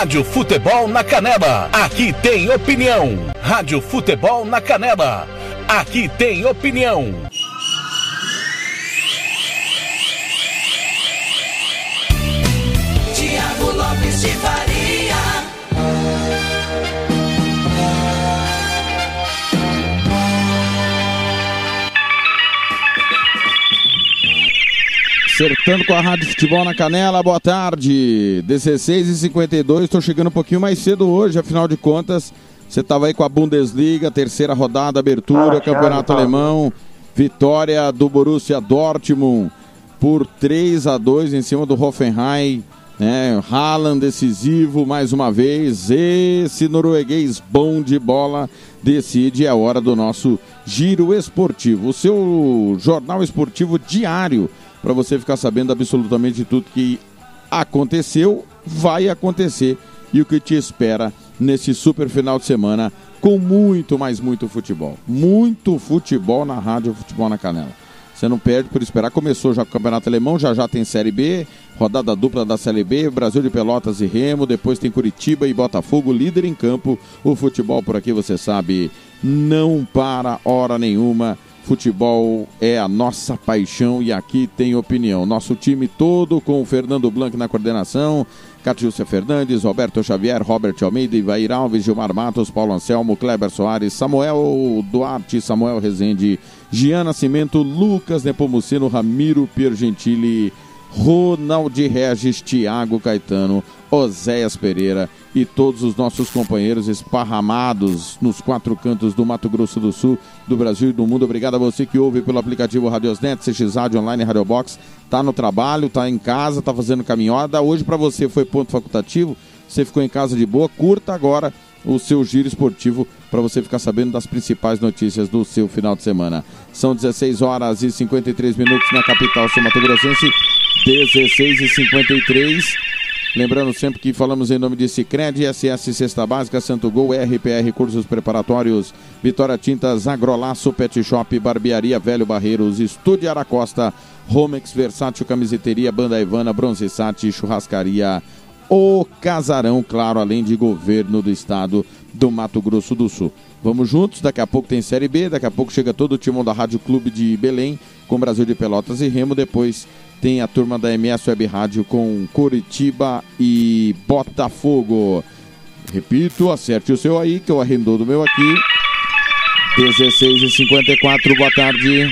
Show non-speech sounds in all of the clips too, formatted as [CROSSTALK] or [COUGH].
Rádio Futebol na Canela. Aqui tem opinião. Rádio Futebol na Canela. Aqui tem opinião. Tiago Lopes de Faria. Acertando com a Rádio Futebol na Canela, boa tarde. 16h52, estou chegando um pouquinho mais cedo hoje, afinal de contas, você estava aí com a Bundesliga, terceira rodada, abertura, Campeonato Alemão, vitória do Borussia Dortmund por 3 a 2 em cima do Hoffenheim. Né? Haaland decisivo mais uma vez. Esse norueguês bom de bola decide. É hora do nosso giro esportivo. O seu jornal esportivo diário para você ficar sabendo absolutamente tudo que aconteceu, vai acontecer e o que te espera nesse super final de semana com muito, mais muito futebol. Muito futebol na Rádio Futebol na Canela. Você não perde por esperar. Começou já o Campeonato Alemão, já já tem Série B, rodada dupla da Série B, Brasil de Pelotas e Remo, depois tem Curitiba e Botafogo, líder em campo. O futebol por aqui, você sabe, não para hora nenhuma. Futebol é a nossa paixão e aqui tem opinião. Nosso time todo com o Fernando Blanc na coordenação, Catiúcia Fernandes, Roberto Xavier, Robert Almeida, Ivair Alves, Gilmar Matos, Paulo Anselmo, Kleber Soares, Samuel Duarte, Samuel Rezende, Gian Nascimento, Lucas Nepomuceno, Ramiro Piergentili, Ronald Regis, Thiago Caetano, Oséias Pereira e todos os nossos companheiros esparramados nos quatro cantos do Mato Grosso do Sul, do Brasil e do mundo. Obrigado a você que ouve pelo aplicativo Radiosnet, CX Rádio Online, Radio Box. Tá no trabalho, tá em casa, tá fazendo caminhada. Hoje para você foi ponto facultativo. Você ficou em casa de boa. Curta agora o seu giro esportivo para você ficar sabendo das principais notícias do seu final de semana. São 16 horas e 53 minutos na capital sul Mato Grossense, 16 e 53. Lembrando sempre que falamos em nome de Cicred, SS Cesta Básica, Santo Gol, RPR Cursos Preparatórios, Vitória Tintas, Agrolaço, Pet Shop, Barbearia Velho Barreiros, Estúdio Aracosta, Romex, Versátil Camiseteria, Banda Ivana, Bronze Sat, Churrascaria, O Casarão, claro, além de governo do estado do Mato Grosso do Sul. Vamos juntos, daqui a pouco tem Série B, daqui a pouco chega todo o timão da Rádio Clube de Belém, com Brasil de Pelotas e Remo, depois tem a turma da MS Web Rádio com Curitiba e Botafogo. Repito, acerte o seu aí, que eu arrendou do meu aqui. 16 e 54 boa tarde.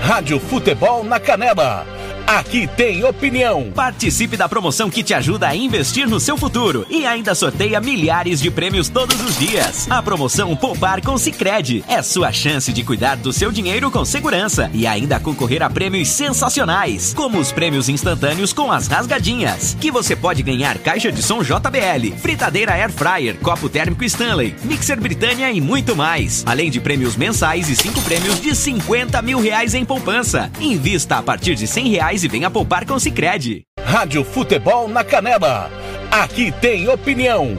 Rádio Futebol na Canela. Aqui tem opinião. Participe da promoção que te ajuda a investir no seu futuro e ainda sorteia milhares de prêmios todos os dias. A promoção Poupar com Sicredi é sua chance de cuidar do seu dinheiro com segurança e ainda concorrer a prêmios sensacionais, como os prêmios instantâneos com as rasgadinhas, que você pode ganhar caixa de som JBL, fritadeira Air Fryer, copo térmico Stanley, mixer Britânia e muito mais, além de prêmios mensais e cinco prêmios de 50 mil reais em poupança. Invista a partir de 100 reais e venha poupar com o Sicredi. Rádio Futebol na Canela. Aqui tem opinião.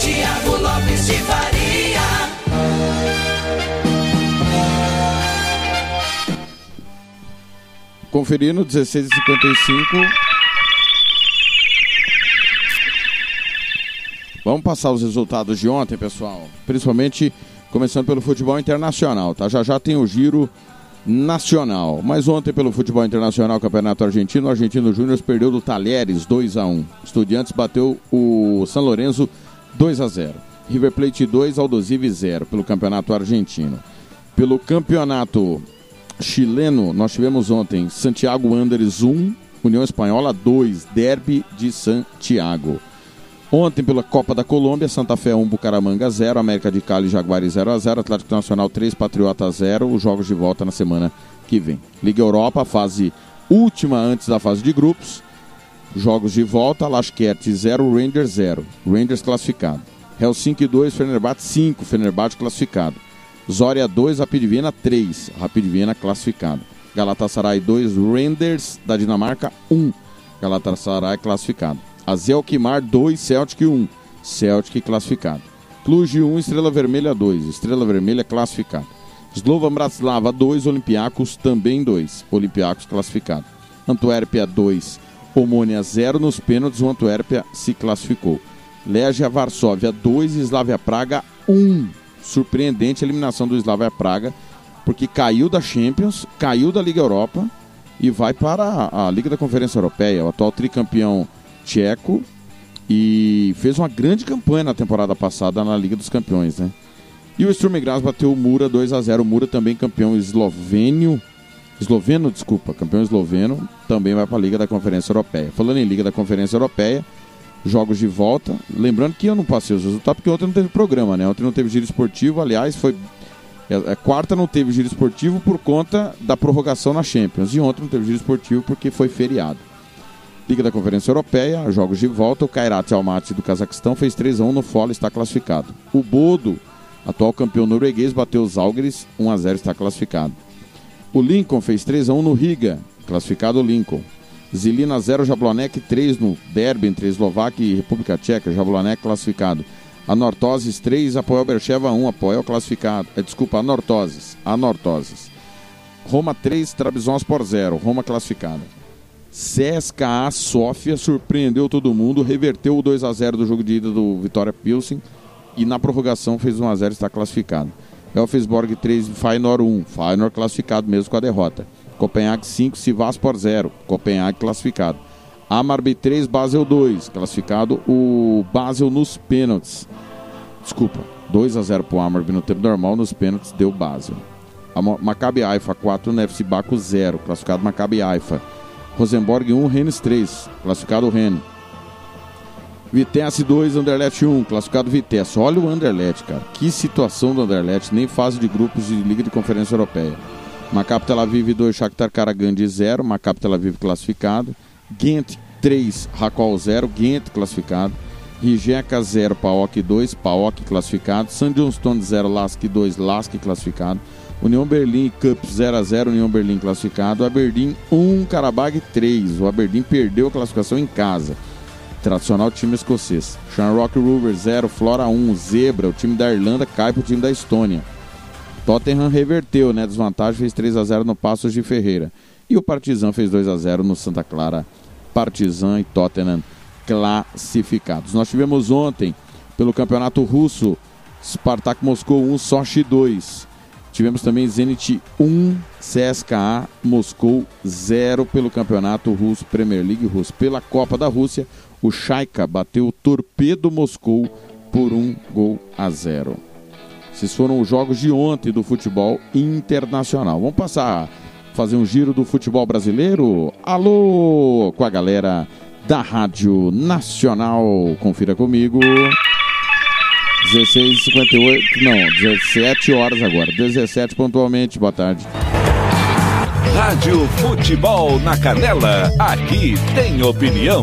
Tiago Lopes de Faria. Conferindo, 16 e 55 Vamos passar os resultados de ontem, pessoal. Principalmente começando pelo futebol internacional, tá? Já já tem o giro nacional. Mas ontem pelo futebol internacional, Campeonato Argentino, o Argentino Júnior perdeu do Talheres 2 a 1. Estudiantes bateu o São Lourenço 2 a 0. River Plate 2, Aldosive 0 pelo Campeonato Argentino. Pelo Campeonato Chileno, nós tivemos ontem Santiago Wanderers 1, União Espanhola 2, Derby de Santiago. Ontem, pela Copa da Colômbia, Santa Fé 1, Bucaramanga 0, América de Cali e Jaguares 0 a 0 Atlético Nacional 3, Patriota 0. Os jogos de volta na semana que vem. Liga Europa, fase última antes da fase de grupos. Jogos de volta, Lasquete 0, Rangers 0. Rangers classificado. Helsinki 2, Fenerbahçe 5, Fenerbahçe classificado. Zória 2, Rapid Viena 3, Rapid Viena classificado. Galatasaray 2, Rangers da Dinamarca 1, Galatasaray classificado. Azelkmar 2, Celtic 1. Celtic classificado. Cluj 1, Estrela Vermelha 2. Estrela Vermelha classificado. Slovan Bratislava 2, Olympiacos também 2. Olympiacos classificado. Antuérpia 2, Omônia 0 nos pênaltis, o Antuérpia se classificou. Legia Varsóvia 2, Slavia Praga 1. Surpreendente a eliminação do Slavia Praga, porque caiu da Champions, caiu da Liga Europa e vai para a Liga da Conferência Europeia, o atual tricampeão tcheco e fez uma grande campanha na temporada passada na Liga dos Campeões, né? E o Sturm Graz bateu o Mura 2 a 0. O Mura também campeão eslovênio, esloveno, desculpa, campeão esloveno, também vai para a Liga da Conferência Europeia. Falando em Liga da Conferência Europeia, jogos de volta. Lembrando que eu não passei os resultados porque ontem não teve programa, né? Ontem não teve giro esportivo, aliás, foi é, é, quarta não teve giro esportivo por conta da prorrogação na Champions. E ontem não teve giro esportivo porque foi feriado. Liga da Conferência Europeia, jogos de volta. O Kairat Almaty do Cazaquistão fez 3 a 1 no Fola está classificado. O Bodo, atual campeão norueguês, bateu os Algres 1 a 0 está classificado. O Lincoln fez 3 a 1 no Riga, classificado o Lincoln. Zilina 0, Jablonek 3 no derby entre Eslováquia e República Tcheca, Jablonek classificado. A Nortoses 3, Apoel Bercheva 1, Apoel classificado. É, desculpa, a Nortoses. A Nortoses. Roma 3, Trabzonspor 0, Roma classificado. CSKA Sofia surpreendeu todo mundo, reverteu o 2 a 0 do jogo de ida do Vitória Pilsen e na prorrogação fez 1 a 0 está classificado. Elfsborg 3, Feyenoord 1, Feyenoord classificado mesmo com a derrota. Copenhague 5, Sivaspor 0, Copenhague classificado. Amarby 3, Basel 2. Classificado o Basel nos pênaltis. Desculpa, 2 a 0 para o Amarby no tempo normal, nos pênaltis deu Basel. Maccabi Haifa 4, Nefsi Baco 0. Classificado Maccabi Haifa. Rosenborg 1, Rennes 3. Classificado Rennes. Vitesse 2, Anderlecht 1, classificado Vitesse. Olha o Anderlecht, cara. Que situação do Anderlecht, nem fase de grupos de Liga de Conferência Europeia. Maccabi Tel Aviv 2, Shakhtar Karagandhi 0, Maccabi Tel Aviv classificado. Ghent 3, Racol 0, Ghent classificado. Rijeka 0, Paok 2, Paok classificado. San Johnston 0, Lask 2, Lask classificado. União Berlim Cup 0 a 0 União Berlim classificado. Aberdeen 1, Karabag 3. O Aberdeen perdeu a classificação em casa. Tradicional time escocês. Shamrock Rover 0, Flora 1, Zebra. O time da Irlanda cai para o time da Estônia. Tottenham reverteu, né? Desvantagem fez 3 a 0 no Passos de Ferreira. E o Partizan fez 2 a 0 no Santa Clara. Partizan e Tottenham classificados. Nós tivemos ontem, pelo Campeonato Russo, Spartak Moscou 1, Sochi 2. Tivemos também Zenit 1, CSKA Moscou 0 pelo Campeonato Russo, Premier League Russo. Pela Copa da Rússia, o Shaika bateu o Torpedo Moscou por um gol a zero. Esses foram os jogos de ontem do futebol internacional. Vamos passar fazer um giro do futebol brasileiro? Alô, com a galera da Rádio Nacional. Confira comigo. 16h58, não, 17 horas agora. 17 pontualmente, boa tarde. Rádio Futebol na Canela, aqui tem opinião.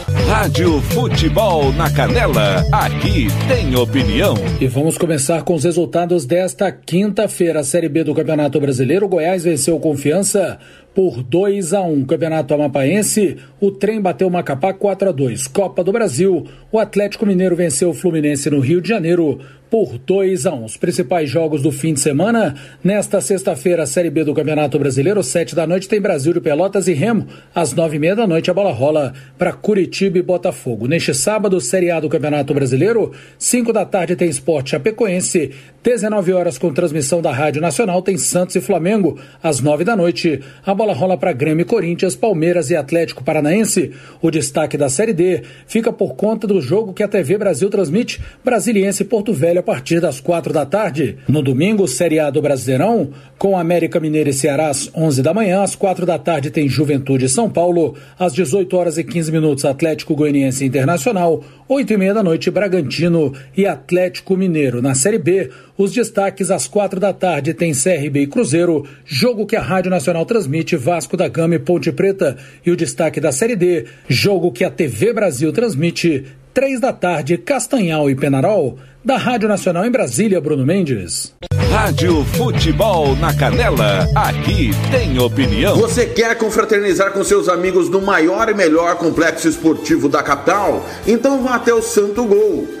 Rádio Futebol na Canela, aqui tem opinião. E vamos começar com os resultados desta quinta-feira. Série B do Campeonato Brasileiro. Goiás venceu confiança por 2 a 1 Campeonato Amapaense, o trem bateu o Macapá 4 a 2 Copa do Brasil, o Atlético Mineiro venceu o Fluminense no Rio de Janeiro por 2 a 1 Os principais jogos do fim de semana, nesta sexta-feira, a Série B do Campeonato Brasileiro, 7 da noite, tem Brasil de Pelotas e Remo. Às 9 e meia da noite, a bola rola para Curitiba e Botafogo. Neste sábado, Série A do Campeonato Brasileiro, 5 da tarde, tem Esporte Chapecoense. 19 horas, com transmissão da Rádio Nacional, tem Santos e Flamengo. Às 9 da noite, a bola rola para Grêmio e Corinthians, Palmeiras e Atlético Paranaense. O destaque da Série D fica por conta do jogo que a TV Brasil transmite, Brasiliense e Porto Velho a partir das quatro da tarde. No domingo, Série A do Brasileirão, com América Mineira e Ceará às 11 da manhã, às quatro da tarde tem Juventude e São Paulo, às 18 horas e 15 minutos Atlético Goianiense Internacional, 8 e meia da noite Bragantino e Atlético Mineiro. Na Série B, Os destaques às quatro da tarde tem CRB e Cruzeiro, jogo que a Rádio Nacional transmite Vasco da Gama e Ponte Preta. E o destaque da Série D, jogo que a TV Brasil transmite três da tarde Castanhal e Penarol. Da Rádio Nacional em Brasília, Bruno Mendes. Rádio Futebol na Canela, aqui tem opinião. Você quer confraternizar com seus amigos no maior e melhor complexo esportivo da capital? Então vá até o Santo Gol.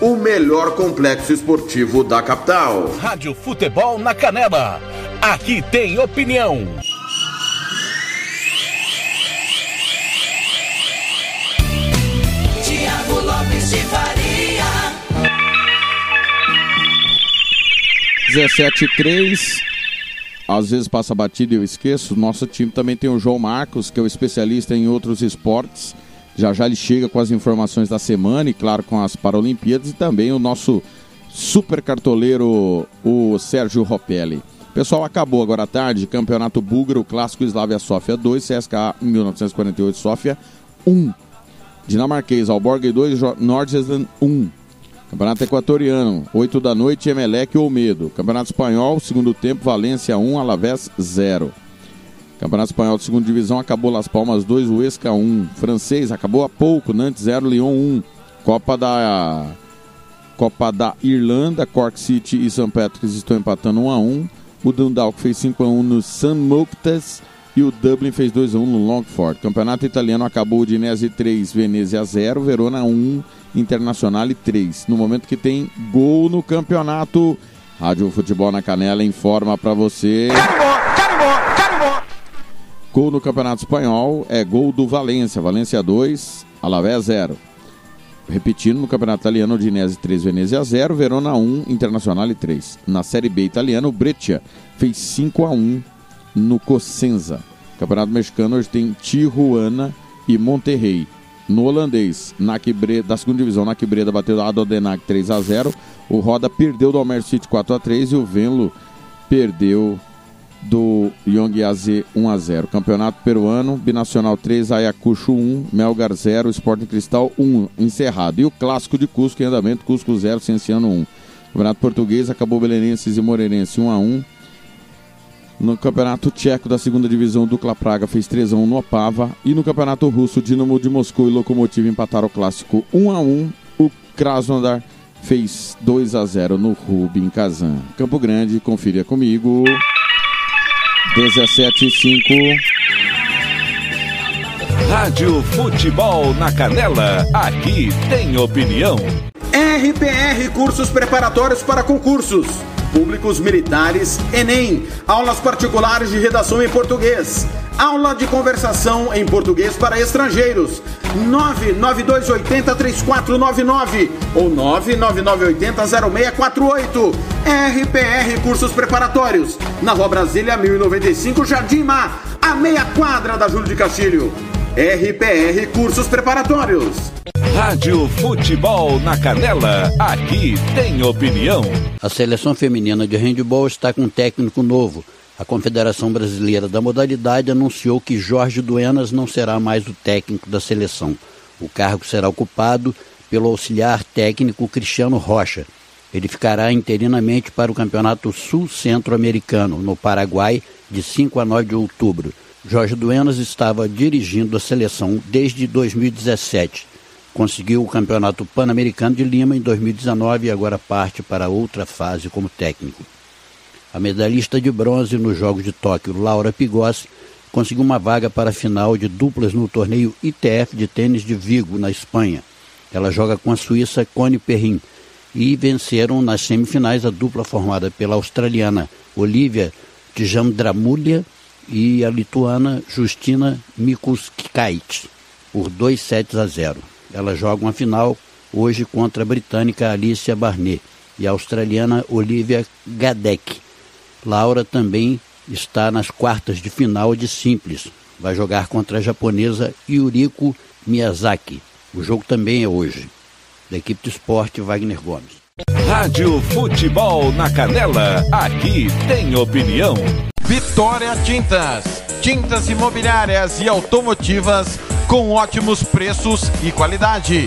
o melhor complexo esportivo da capital. Rádio Futebol na Canela. Aqui tem opinião. Tiago Lopes de Faria. 17 3. Às vezes passa batido e eu esqueço. Nosso time também tem o João Marcos, que é o especialista em outros esportes. Já já ele chega com as informações da semana e, claro, com as Paralimpíadas. E também o nosso super cartoleiro, o Sérgio Ropelli. Pessoal, acabou agora à tarde. Campeonato Búlgaro, Clássico Slavia Sofia 2, CSKA 1948 Sofia 1. Dinamarquês, Alborg 2, Nordjylland 1. Campeonato Equatoriano, 8 da noite, Emelec ou Medo. Campeonato Espanhol, segundo tempo, Valência 1, Alavés 0. Campeonato Espanhol de segunda divisão, acabou Las Palmas 2, Huesca 1. Francês, acabou há pouco, Nantes 0, Lyon 1. Copa da Copa da Irlanda, Cork City e St. Patrick's estão empatando 1 a 1. O Dundalk fez 5 a 1 no St. Mouktas e o Dublin fez 2 a 1 no Longford. Campeonato italiano acabou Udinese 3, Venezia 0, Verona 1, Internacional 3. No momento que tem gol no campeonato, Rádio Futebol na Canela informa para você. Gol no Campeonato Espanhol é gol do Valência. Valência 2, Alavés 0. Repetindo, no Campeonato Italiano, Udinese 3, Venezia 0, Verona 1, Internacional 3. Na Série B italiana, o Breccia fez 5 a 1 no Cosenza. Campeonato Mexicano hoje tem Tijuana e Monterrey. No holandês, Nac Bre- da segunda divisão, Nac Breda bateu a Dodenac 3 a 0. O Roda perdeu do Almer City 4 a 3 e o Venlo perdeu do Young AZ 1 a 0. Campeonato Peruano, Binacional 3, Ayacucho 1, Melgar 0, Sporting Cristal 1, encerrado. E o Clássico de Cusco em andamento, Cusco 0, Cienciano 1. Campeonato Português, acabou Belenenses e Moreirense 1 a 1. No Campeonato Tcheco da segunda divisão, Dukla Praga fez 3 a 1 no Opava. E no Campeonato Russo, Dinamo de Moscou e Lokomotiv empataram o clássico 1 a 1. O Krasnodar fez 2 a 0 no Rubin Kazan. Campo Grande, confira comigo. 17 e 5. Rádio Futebol na Canela, aqui tem opinião. RPR Cursos Preparatórios para Concursos. Públicos Militares, Enem. Aulas particulares de redação em português. Aula de conversação em português para estrangeiros. 992803499 ou 999800648. RPR Cursos Preparatórios. Na Rua Brasília 1095, Jardim Mar, a meia quadra da Júlio de Castilho. RPR Cursos Preparatórios. Rádio Futebol na Canela, aqui tem opinião. A seleção feminina de handebol está com um técnico novo. A Confederação Brasileira da Modalidade anunciou que Jorge Duenas não será mais o técnico da seleção. O cargo será ocupado pelo auxiliar técnico Cristiano Rocha. Ele ficará interinamente para o Campeonato Sul-Centro-Americano, no Paraguai, de 5 a 9 de outubro. Jorge Duenas estava dirigindo a seleção desde 2017. Conseguiu o Campeonato Pan-Americano de Lima em 2019 e agora parte para outra fase como técnico. A medalhista de bronze nos Jogos de Tóquio, Laura Pigossi, conseguiu uma vaga para a final de duplas no torneio ITF de tênis de Vigo, na Espanha. Ela joga com a suíça Connie Perrin e venceram nas semifinais a dupla formada pela australiana Olivia Tjandramulha e a lituana Justina Mikuskait por 2 sets a 0. Elas jogam a final hoje contra a britânica Alicia Barnet e a australiana Olivia Gadek. Laura também está nas quartas de final de simples. Vai jogar contra a japonesa Yuriko Miyazaki. O jogo também é hoje. Da equipe de esporte, Wagner Gomes. Rádio Futebol na Canela, aqui tem opinião. Vitória Tintas. Tintas imobiliárias e automotivas com ótimos preços e qualidade.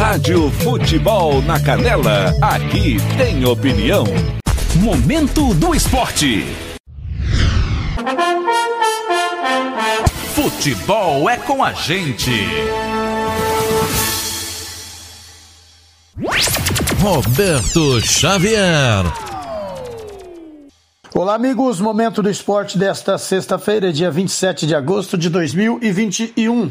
Rádio Futebol na Canela, aqui tem opinião. Momento do esporte. Futebol é com a gente. Roberto Xavier. Olá, amigos. Momento do esporte desta sexta-feira, dia 27 de agosto de 2021.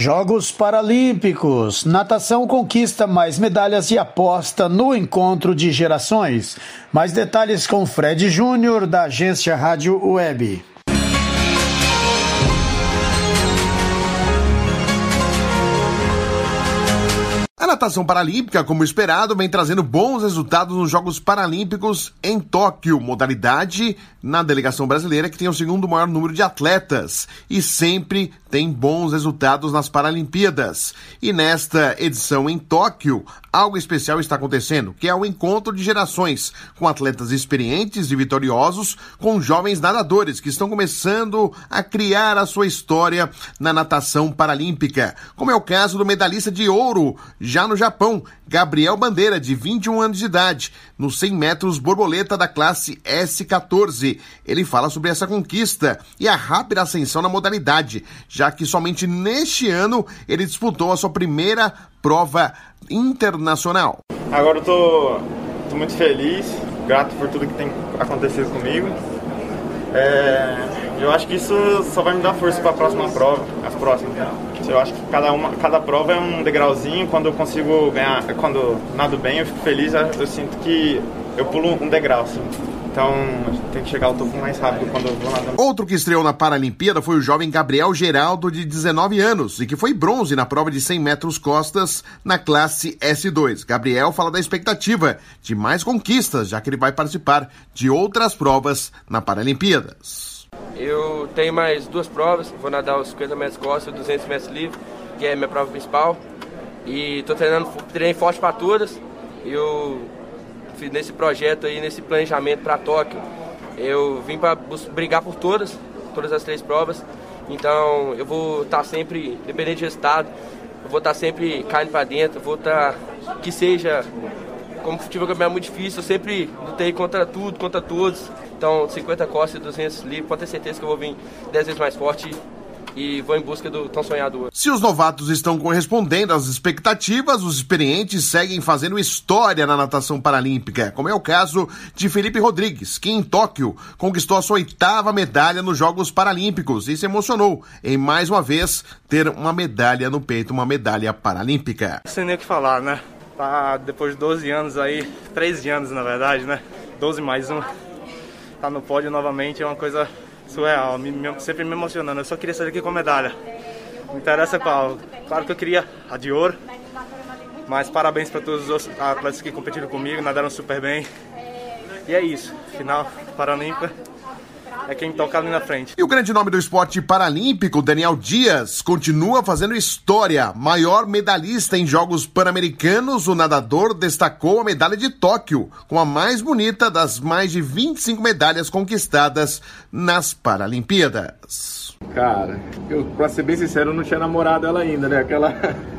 Jogos Paralímpicos. Natação conquista mais medalhas e aposta no encontro de gerações. Mais detalhes com Fred Júnior, da agência Rádio Web. A natação paralímpica, como esperado, vem trazendo bons resultados nos Jogos Paralímpicos em Tóquio, modalidade na delegação brasileira que tem o segundo maior número de atletas e sempre tem bons resultados nas Paralimpíadas. E nesta edição em Tóquio, algo especial está acontecendo, que é o encontro de gerações, com atletas experientes e vitoriosos, com jovens nadadores que estão começando a criar a sua história na natação paralímpica, como é o caso do medalhista de ouro já no Japão, Gabriel Bandeira, de 21 anos de idade, nos 100 metros borboleta da classe S14. Ele fala sobre essa conquista e a rápida ascensão na modalidade, já que somente neste ano ele disputou a sua primeira prova internacional. Agora eu tô, tô muito feliz, grato por tudo que tem acontecido comigo. É, eu acho que isso só vai me dar força para a próxima prova, as próximas. Né? Eu acho que cada uma, cada prova é um degrauzinho. Quando eu consigo ganhar, quando nado bem, eu fico feliz. Eu sinto que eu pulo um degrau, assim. Então, tem que chegar ao topo mais rápido quando eu vou nadando. Outro que estreou na Paralimpíada foi o jovem Gabriel Geraldo, de 19 anos, e que foi bronze na prova de 100 metros costas na classe S2. Gabriel fala da expectativa de mais conquistas, já que ele vai participar de outras provas na Paralimpíadas. Eu tenho mais duas provas, vou nadar os 50 metros costas e 200 metros livre, que é a minha prova principal. E estou treinando, treinei forte para todas. Eu nesse projeto aí, nesse planejamento para Tóquio, eu vim para brigar por todas, todas as três provas. Então eu vou estar tá sempre, independente de resultado, eu vou estar tá sempre caindo para dentro, vou estar tá, que seja como futebol campeonato é muito difícil, eu sempre lutei contra tudo, contra todos. Então, 50 costas e 200 livres, pode ter certeza que eu vou vir 10 vezes mais forte e vou em busca do tão sonhado Se os novatos estão correspondendo às expectativas, os experientes seguem fazendo história na natação paralímpica, como é o caso de Felipe Rodrigues, que em Tóquio conquistou a sua oitava medalha nos Jogos Paralímpicos e se emocionou em mais uma vez ter uma medalha no peito, uma medalha paralímpica. Sem nem o que falar, né? Tá depois de 12 anos aí, 13 anos na verdade, né? 12 mais um. Tá no pódio novamente é uma coisa surreal, me, me, sempre me emocionando. Eu só queria sair aqui com medalha. Não interessa qual. Claro que eu queria a de ouro. Mas parabéns para todos os atletas que competiram comigo, nadaram super bem. E é isso. Final Paralímpica é quem toca ali na frente. E o grande nome do esporte paralímpico, Daniel Dias, continua fazendo história. Maior medalhista em Jogos Pan-Americanos, o nadador destacou a medalha de Tóquio, com a mais bonita das mais de 25 medalhas conquistadas nas Paralimpíadas. Cara, eu, pra ser bem sincero, eu não tinha namorado ela ainda, né? Aquela.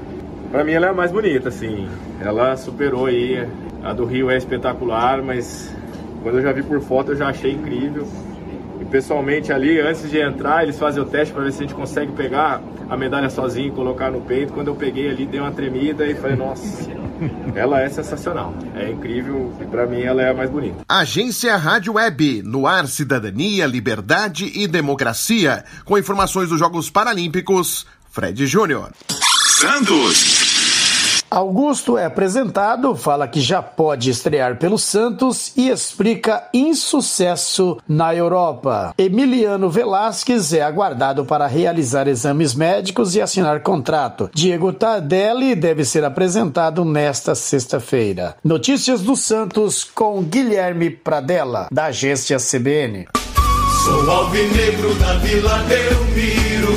[LAUGHS] pra mim ela é a mais bonita, assim. Ela superou aí. A do Rio é espetacular, mas quando eu já vi por foto eu já achei incrível pessoalmente ali, antes de entrar, eles fazem o teste para ver se a gente consegue pegar a medalha sozinho e colocar no peito. Quando eu peguei ali, dei uma tremida e falei, nossa, ela é sensacional. É incrível e para mim ela é a mais bonita. Agência Rádio Web, no ar cidadania, liberdade e democracia. Com informações dos Jogos Paralímpicos, Fred Júnior. Santos. Augusto é apresentado, fala que já pode estrear pelo Santos e explica insucesso na Europa. Emiliano Velasquez é aguardado para realizar exames médicos e assinar contrato. Diego Tardelli deve ser apresentado nesta sexta-feira. Notícias do Santos com Guilherme Pradella, da agência CBN. Sou alvinegro da Vila Belmiro,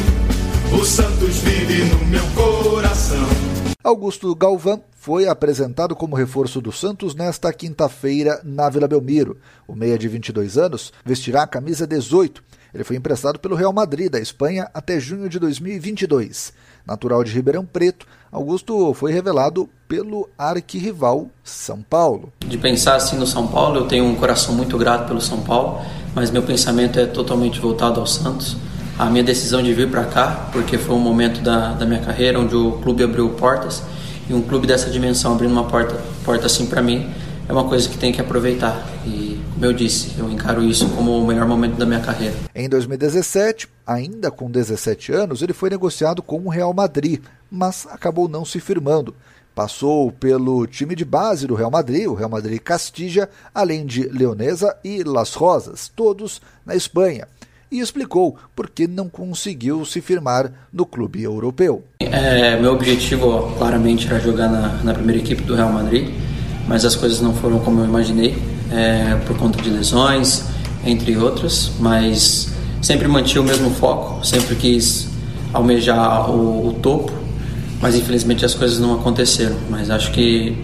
o Santos vive no meu coração. Augusto Galvão foi apresentado como reforço do Santos nesta quinta-feira na Vila Belmiro. O meia de 22 anos vestirá a camisa 18. Ele foi emprestado pelo Real Madrid da Espanha até junho de 2022. Natural de Ribeirão Preto, Augusto foi revelado pelo arquirrival São Paulo. De pensar assim no São Paulo, eu tenho um coração muito grato pelo São Paulo, mas meu pensamento é totalmente voltado ao Santos a minha decisão de vir para cá, porque foi um momento da, da minha carreira onde o clube abriu portas e um clube dessa dimensão abrindo uma porta, porta assim para mim é uma coisa que tem que aproveitar. E, como eu disse, eu encaro isso como o melhor momento da minha carreira. Em 2017, ainda com 17 anos, ele foi negociado com o Real Madrid, mas acabou não se firmando. Passou pelo time de base do Real Madrid, o Real Madrid Castilla, além de Leonesa e Las Rosas, todos na Espanha e explicou por que não conseguiu se firmar no clube europeu. É, meu objetivo, claramente, era jogar na, na, primeira equipe do Real Madrid, mas as coisas não foram como eu imaginei, é, por conta de lesões, entre outras, mas sempre mantive o mesmo foco, sempre quis almejar o, o topo, mas infelizmente as coisas não aconteceram. Mas acho que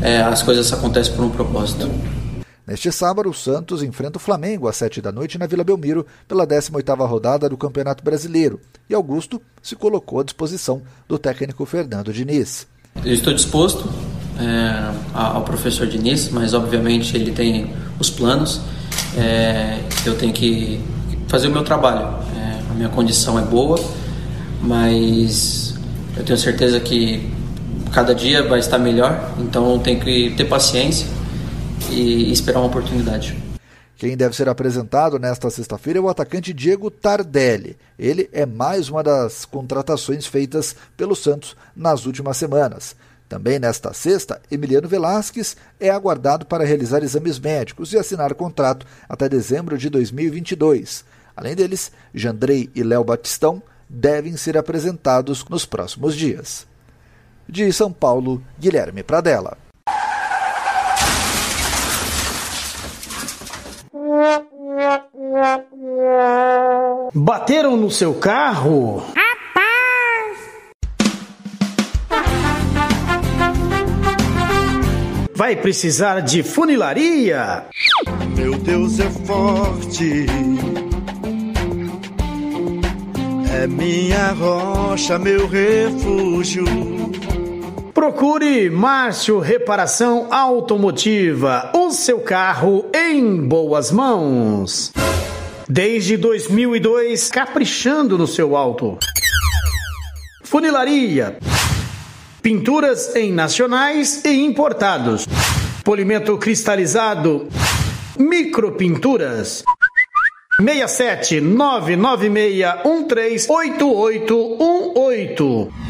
é, as coisas acontecem por um propósito. Neste sábado, o Santos enfrenta o Flamengo às 7 da noite na Vila Belmiro pela 18ª rodada do Campeonato Brasileiro. E Augusto se colocou à disposição do técnico Fernando Diniz. Eu estou disposto é, ao professor Diniz, mas obviamente ele tem os planos. É, eu tenho que fazer o meu trabalho. É, a minha condição é boa, mas eu tenho certeza que cada dia vai estar melhor, então tenho que ter paciência e esperar uma oportunidade. Quem deve ser apresentado nesta sexta-feira é o atacante Diego Tardelli. Ele é mais uma das contratações feitas pelo Santos nas últimas semanas. Também nesta sexta, Emiliano Velasquez é aguardado para realizar exames médicos e assinar contrato até dezembro de 2022. Além deles, Jandrei e Léo Batistão devem ser apresentados nos próximos dias. De São Paulo, Guilherme Pradella. Bateram no seu carro? Rapaz! Vai precisar de funilaria? Meu Deus é forte. É minha rocha, meu refúgio. Procure Márcio Reparação Automotiva, o seu carro em boas mãos. Desde 2002, caprichando no seu auto. Funilaria. Pinturas em nacionais e importados. Polimento cristalizado. Micropinturas. 67 996 138818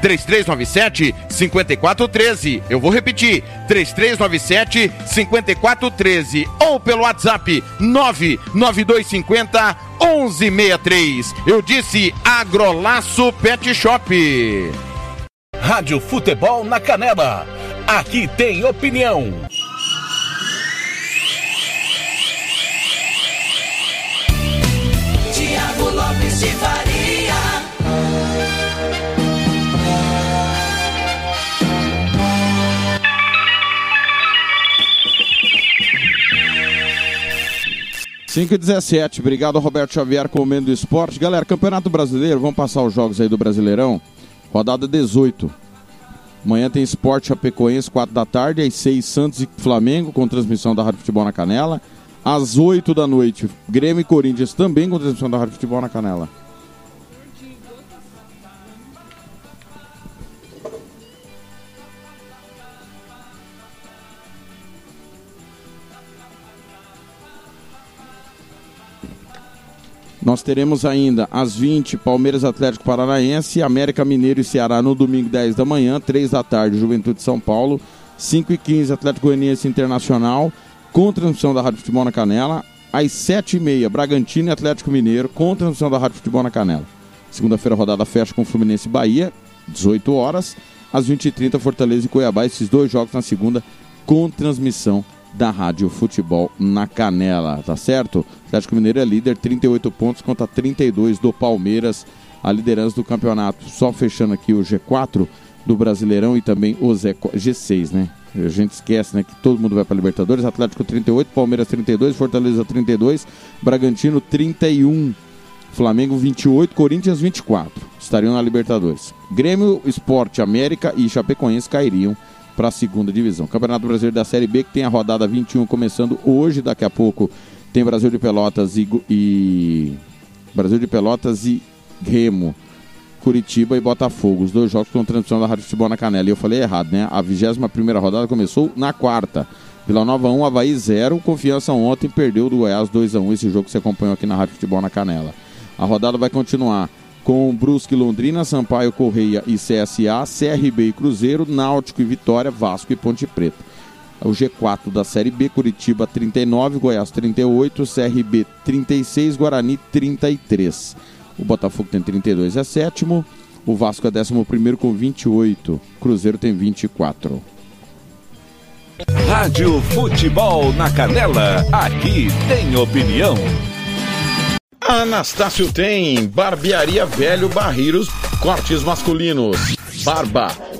3397 5413. Eu vou repetir: 3397 5413 ou pelo WhatsApp 99250 1163. Eu disse Agrolaço Pet Shop. Rádio Futebol na Canela. Aqui tem opinião. Tiago Lopes de Vaz. 5 e 17, obrigado Roberto Xavier comendo do esporte. Galera, Campeonato Brasileiro, vamos passar os jogos aí do Brasileirão. Rodada 18. Amanhã tem Esporte Apecoense 4 da tarde, às 6 Santos e Flamengo, com transmissão da Rádio Futebol na Canela. Às 8 da noite, Grêmio e Corinthians também com transmissão da Rádio Futebol na Canela. Nós teremos ainda às 20 Palmeiras Atlético Paranaense, América Mineiro e Ceará no domingo 10 da manhã, 3 da tarde Juventude São Paulo, 5 e 15 Atlético Goianiense Internacional, com transmissão da Rádio Futebol na Canela, às 7 e meia Bragantino e Atlético Mineiro, com transmissão da Rádio Futebol na Canela. Segunda-feira rodada fecha com Fluminense e Bahia, 18 horas, às 20h30 Fortaleza e Cuiabá, esses dois jogos na segunda, com transmissão da Rádio Futebol na Canela, tá certo? Atlético Mineiro é líder, 38 pontos contra 32 do Palmeiras, a liderança do campeonato. Só fechando aqui o G4 do Brasileirão e também o G6, né? A gente esquece, né, que todo mundo vai para Libertadores. Atlético 38, Palmeiras 32, Fortaleza 32, Bragantino 31, Flamengo 28, Corinthians 24. Estariam na Libertadores. Grêmio, Esporte, América e Chapecoense cairiam para a segunda divisão. Campeonato Brasileiro da Série B, que tem a rodada 21 começando hoje, daqui a pouco tem Brasil de Pelotas e, e... Brasil de Pelotas e Remo. Curitiba e Botafogo, os dois jogos com transmissão da Rádio Futebol na Canela. E eu falei errado, né? A 21 primeira rodada começou na quarta. Vila Nova 1, Havaí 0. Confiança ontem perdeu do Goiás 2 a 1 esse jogo que você acompanhou aqui na Rádio Futebol na Canela. A rodada vai continuar com Brusque, Londrina, Sampaio, Correia e CSA, CRB e Cruzeiro, Náutico e Vitória, Vasco e Ponte Preta. O G4 da Série B, Curitiba 39, Goiás 38, CRB 36, Guarani 33. O Botafogo tem 32, é sétimo. O Vasco é décimo primeiro com 28. Cruzeiro tem 24. Rádio Futebol na Canela. Aqui tem opinião. Anastácio tem barbearia velho barreiros, cortes masculinos, barba,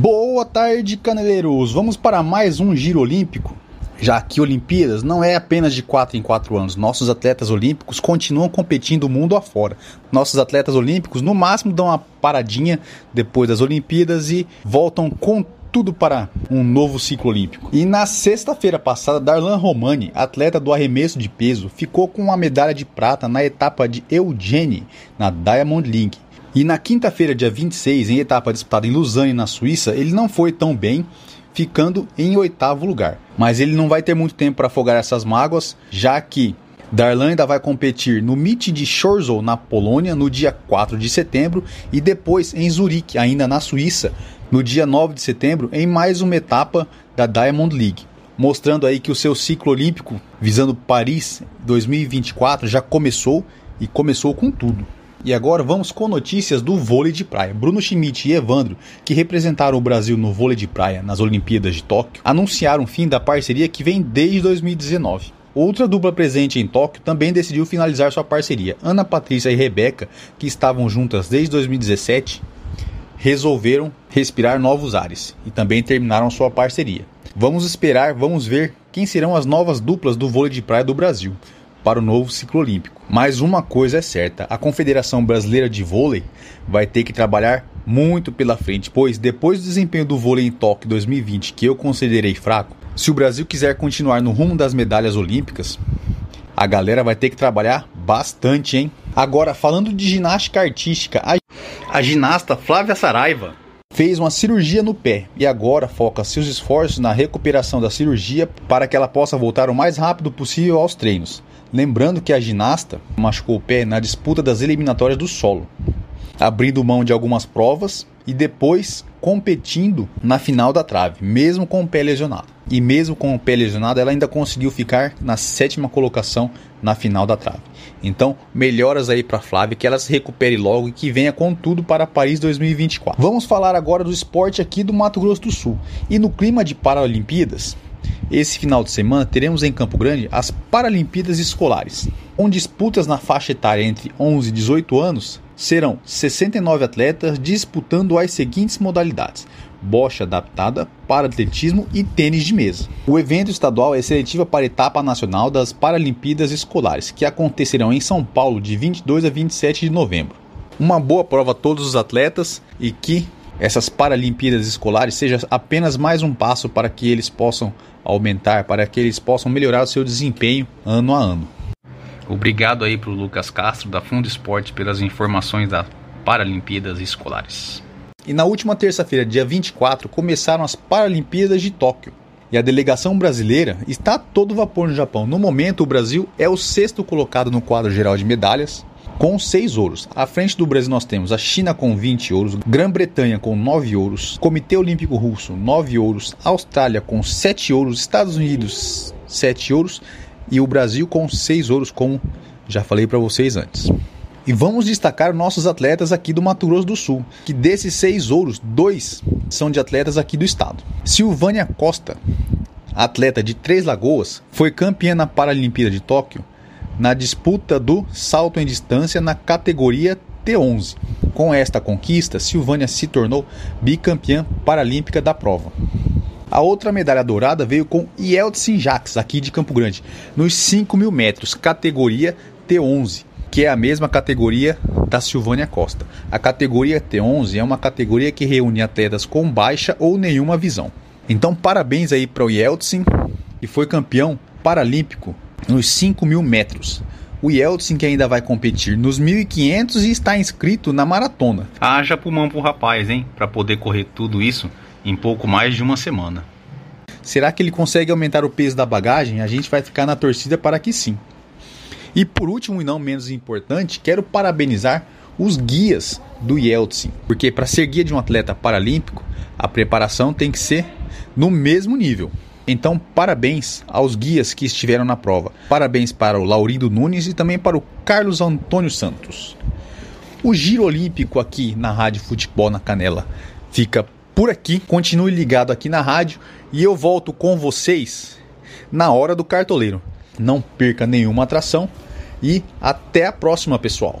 Boa tarde, caneleiros. Vamos para mais um giro olímpico. Já que Olimpíadas não é apenas de 4 em 4 anos, nossos atletas olímpicos continuam competindo mundo afora. Nossos atletas olímpicos, no máximo, dão uma paradinha depois das Olimpíadas e voltam com tudo para um novo ciclo olímpico. E na sexta-feira passada, Darlan Romani, atleta do arremesso de peso, ficou com uma medalha de prata na etapa de Eugene, na Diamond League. E na quinta-feira, dia 26, em etapa disputada em Lausanne, na Suíça, ele não foi tão bem, ficando em oitavo lugar. Mas ele não vai ter muito tempo para afogar essas mágoas, já que Darlan ainda vai competir no Meet de Chorzów, na Polônia, no dia 4 de setembro, e depois em Zurique, ainda na Suíça, no dia 9 de setembro, em mais uma etapa da Diamond League. Mostrando aí que o seu ciclo olímpico visando Paris 2024 já começou e começou com tudo. E agora vamos com notícias do vôlei de praia. Bruno Schmidt e Evandro, que representaram o Brasil no vôlei de praia nas Olimpíadas de Tóquio, anunciaram o fim da parceria que vem desde 2019. Outra dupla presente em Tóquio também decidiu finalizar sua parceria. Ana Patrícia e Rebeca, que estavam juntas desde 2017, resolveram respirar novos ares e também terminaram sua parceria. Vamos esperar, vamos ver quem serão as novas duplas do vôlei de praia do Brasil. Para o novo ciclo olímpico. Mas uma coisa é certa: a Confederação Brasileira de Vôlei vai ter que trabalhar muito pela frente, pois depois do desempenho do vôlei em Tóquio 2020, que eu considerei fraco, se o Brasil quiser continuar no rumo das medalhas olímpicas, a galera vai ter que trabalhar bastante, hein? Agora, falando de ginástica artística, a, a ginasta Flávia Saraiva fez uma cirurgia no pé e agora foca seus esforços na recuperação da cirurgia para que ela possa voltar o mais rápido possível aos treinos. Lembrando que a ginasta machucou o pé na disputa das eliminatórias do solo, abrindo mão de algumas provas e depois competindo na final da trave, mesmo com o pé lesionado. E mesmo com o pé lesionado, ela ainda conseguiu ficar na sétima colocação na final da trave. Então, melhoras aí para Flávia, que ela se recupere logo e que venha com tudo para Paris 2024. Vamos falar agora do esporte aqui do Mato Grosso do Sul. E no clima de Paralimpíadas, esse final de semana teremos em Campo Grande as Paralimpíadas Escolares, com disputas na faixa etária entre 11 e 18 anos. Serão 69 atletas disputando as seguintes modalidades: bocha adaptada, para atletismo e tênis de mesa. O evento estadual é seletiva para a etapa nacional das Paralimpíadas Escolares, que acontecerão em São Paulo de 22 a 27 de novembro. Uma boa prova a todos os atletas e que essas Paralimpíadas Escolares seja apenas mais um passo para que eles possam aumentar, para que eles possam melhorar o seu desempenho ano a ano. Obrigado aí para o Lucas Castro da Fundo Esporte pelas informações das Paralimpíadas Escolares. E na última terça-feira, dia 24, começaram as Paralimpíadas de Tóquio. E a delegação brasileira está a todo vapor no Japão. No momento, o Brasil é o sexto colocado no quadro geral de medalhas, com 6 ouros. À frente do Brasil nós temos a China com 20 ouros, Grã-Bretanha com 9 ouros, Comitê Olímpico Russo 9 ouros, Austrália com 7 ouros, Estados Unidos 7 ouros e o Brasil com 6 ouros, como já falei para vocês antes. E vamos destacar nossos atletas aqui do Mato Grosso do Sul, que desses seis ouros, dois são de atletas aqui do estado. Silvânia Costa, atleta de Três Lagoas, foi campeã na Paralimpíada de Tóquio na disputa do salto em distância na categoria T11. Com esta conquista, Silvânia se tornou bicampeã paralímpica da prova. A outra medalha dourada veio com Yeltsin Jacques, aqui de Campo Grande, nos 5 mil metros, categoria T11 que é a mesma categoria da Silvânia Costa. A categoria T11 é uma categoria que reúne atletas com baixa ou nenhuma visão. Então, parabéns aí para o Yeltsin, que foi campeão paralímpico nos 5 mil metros. O Yeltsin que ainda vai competir nos 1.500 e está inscrito na maratona. Haja pulmão pro rapaz, hein? Para poder correr tudo isso em pouco mais de uma semana. Será que ele consegue aumentar o peso da bagagem? A gente vai ficar na torcida para que sim. E por último e não menos importante, quero parabenizar os guias do Yeltsin, porque para ser guia de um atleta paralímpico, a preparação tem que ser no mesmo nível. Então, parabéns aos guias que estiveram na prova. Parabéns para o Laurindo Nunes e também para o Carlos Antônio Santos. O Giro Olímpico aqui na Rádio Futebol na Canela fica por aqui. Continue ligado aqui na rádio e eu volto com vocês na hora do cartoleiro. Não perca nenhuma atração e até a próxima, pessoal.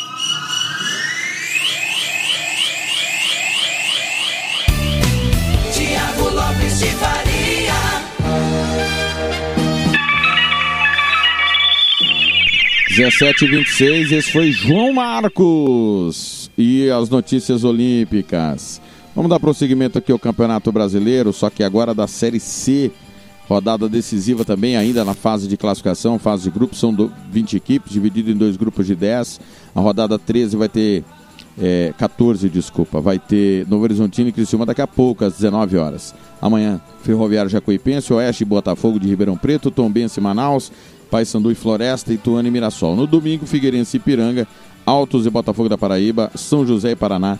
17 e 26 esse foi João Marcos e as notícias olímpicas. Vamos dar prosseguimento aqui ao Campeonato Brasileiro, só que agora da Série C, rodada decisiva também, ainda na fase de classificação, fase de grupos, são 20 equipes, dividido em dois grupos de 10. A rodada 13 vai ter é, 14, desculpa, vai ter Novo Horizontino e Criciúma daqui a pouco, às 19 horas. Amanhã, Ferroviário Jacuipense, Oeste e Botafogo de Ribeirão Preto, Tombense e Manaus, Paysandu e Floresta, Ituano e Mirassol. No domingo, Figueirense e Piranga, Altos e Botafogo da Paraíba, São José e Paraná,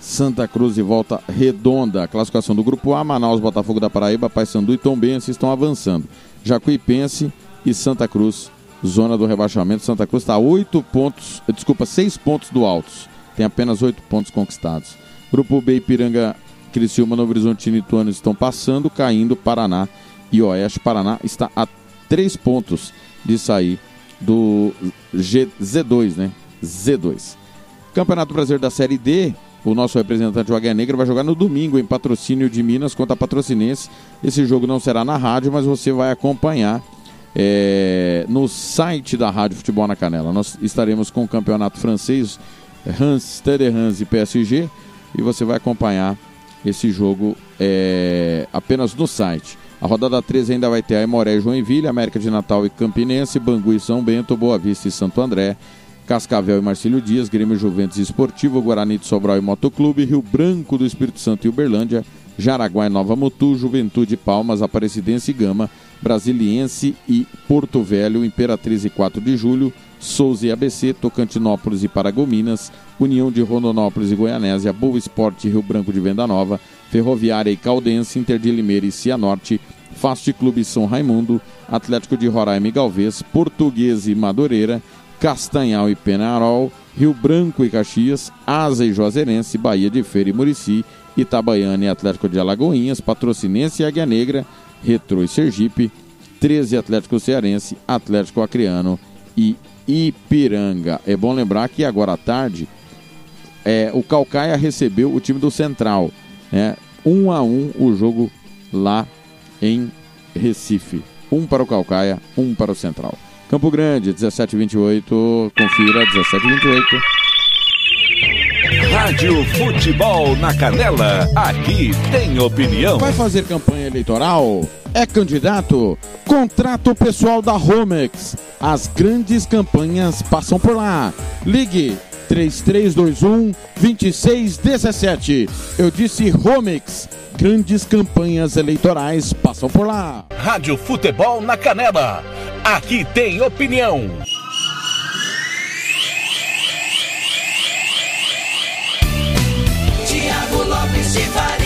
Santa Cruz e Volta Redonda. A classificação do Grupo A, Manaus, Botafogo da Paraíba, Paysandu e Tombense estão avançando. Jacuipense e Santa Cruz, zona do rebaixamento. Santa Cruz está 8 pontos, desculpa, 6 pontos do Altos. Tem apenas 8 pontos conquistados. Grupo B, Ipiranga, Criciúma, Novo Horizonte e Ituano estão passando, caindo. Paraná e Oeste. Paraná está a 3 pontos de sair do G, Z2, né? Z2. Campeonato Brasileiro da Série D, o nosso representante, o Águia Negra, vai jogar no domingo em patrocínio de Minas contra a Patrocinense. Esse jogo não será na rádio, mas você vai acompanhar é, no site da Rádio Futebol na Canela. Nós estaremos com o campeonato francês, Hans, Stade Hans e PSG, e você vai acompanhar esse jogo é, apenas no site. A rodada 13 ainda vai ter Aimoré e Joinville, América de Natal e Campinense, Bangu e São Bento, Boa Vista e Santo André, Cascavel e Marcílio Dias, Grêmio Juventus e Esportivo, Guarani de Sobral e Motoclube, Rio Branco do Espírito Santo e Uberlândia, Jaraguá e Nova Mutu, Juventude Palmas, Aparecidense e Gama, Brasiliense e Porto Velho, Imperatriz e 4 de Julho, Souza e ABC, Tocantinópolis e Paragominas, União de Rondonópolis e Goianésia, Boa Esporte Rio Branco de Venda Nova, Ferroviária e Caldense, Inter de Limeira e Cianorte, Fast Clube São Raimundo, Atlético de Roraima e Galvez, Português e Madureira, Castanhal e Penarol, Rio Branco e Caxias, Asa e Juazeirense, Bahia de Feira e Murici, Itabaiana e Atlético de Alagoinhas, Patrocinense e Águia Negra, Retro e Sergipe, 13 Atlético Cearense, Atlético Acreano e Ipiranga. É bom lembrar que agora à tarde é, o Calcaia recebeu o time do Central. Né? Um a um o jogo lá em Recife. Um para o Calcaia, um para o Central. Campo Grande, 1728. Confira, 1728. Rádio Futebol na Canela. Aqui tem opinião. Vai fazer campanha eleitoral? É candidato? Contrato pessoal da Romex. As grandes campanhas passam por lá. Ligue 3321 2617. Eu disse Romex. Grandes campanhas eleitorais passam por lá. Rádio Futebol na Canela. Aqui tem opinião. Tiago Lopes de Faria.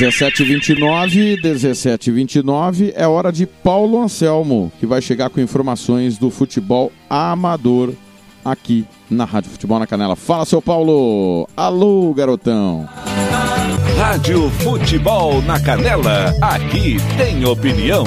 Dezessete vinte e nove, dezessete vinte e nove, é hora de Paulo Anselmo, que vai chegar com informações do futebol amador aqui na Rádio Futebol na Canela. Fala, seu Paulo! Alô, garotão! Rádio Futebol na Canela. Aqui tem opinião.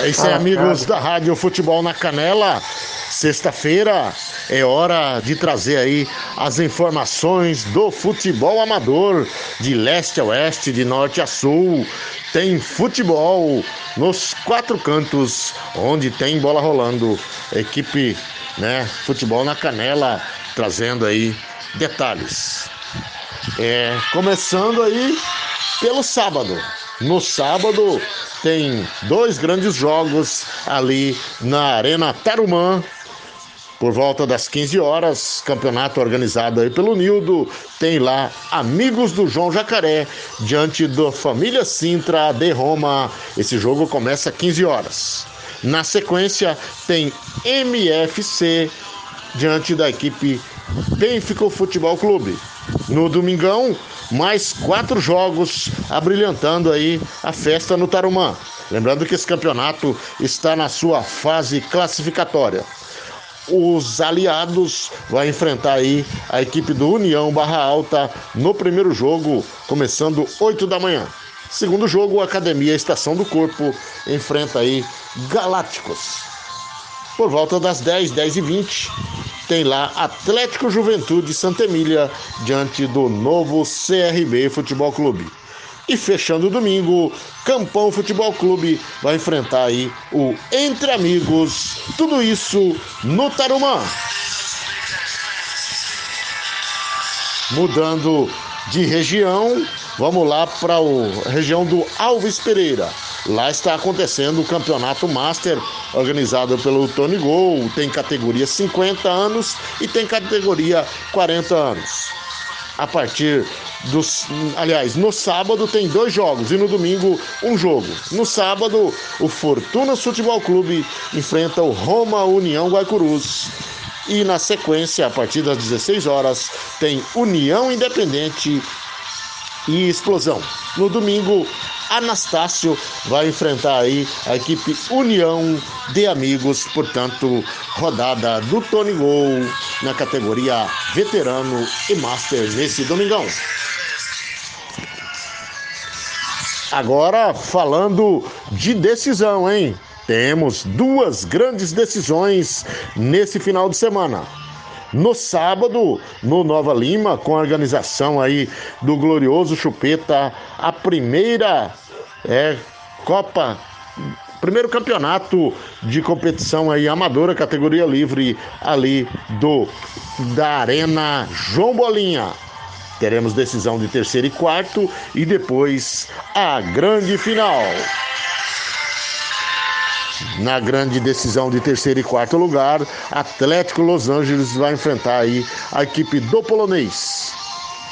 É isso aí, amigos da Rádio Futebol na Canela. Sexta-feira é hora de trazer aí as informações do futebol amador, de leste a oeste, de norte a sul. Tem futebol nos quatro cantos, onde tem bola rolando. Equipe, né, Futebol na Canela, trazendo aí detalhes. É, começando aí pelo sábado. No sábado tem dois grandes jogos ali na Arena Tarumã. Por volta das 15 horas, campeonato organizado aí pelo Nildo, tem lá Amigos do João Jacaré, diante da Família Sintra de Roma. Esse jogo começa às 15 horas. Na sequência, tem MFC diante da equipe Benfica Futebol Clube. No domingão, mais quatro jogos abrilhantando aí a festa no Tarumã. Lembrando que esse campeonato está na sua fase classificatória. Os aliados vai enfrentar aí a equipe do União Barra Alta no primeiro jogo, começando 8 da manhã. Segundo jogo, a Academia Estação do Corpo enfrenta aí Galácticos. Por volta das 10, 10 e 20, tem lá Atlético Juventude Santa Emília diante do novo CRB Futebol Clube. E fechando o domingo, Campão Futebol Clube vai enfrentar aí o Entre Amigos. Tudo isso no Tarumã. Mudando de região, vamos lá para a região do Alves Pereira. Lá está acontecendo o Campeonato Master, organizado pelo Tony Gol. Tem categoria 50 anos e tem categoria 40 anos. A partir dos. Aliás, no sábado tem dois jogos e no domingo um jogo. No sábado, o Fortuna Futebol Clube enfrenta o Roma União Guaicurus. E na sequência, a partir das 16 horas, tem União Independente e Explosão. No domingo, Anastácio vai enfrentar aí a equipe União de Amigos, portanto, rodada do Tony Gol na categoria veterano e master nesse domingão. Agora falando de decisão, hein? Temos duas grandes decisões nesse final de semana. No sábado, no Nova Lima, com a organização aí do glorioso Chupeta, a primeira é, Copa, primeiro campeonato de competição aí amadora, categoria livre ali do da Arena João Bolinha. Teremos decisão de terceiro e quarto e depois a grande final. Na grande decisão de terceiro e quarto lugar, Atlético Los Angeles vai enfrentar aí a equipe do polonês.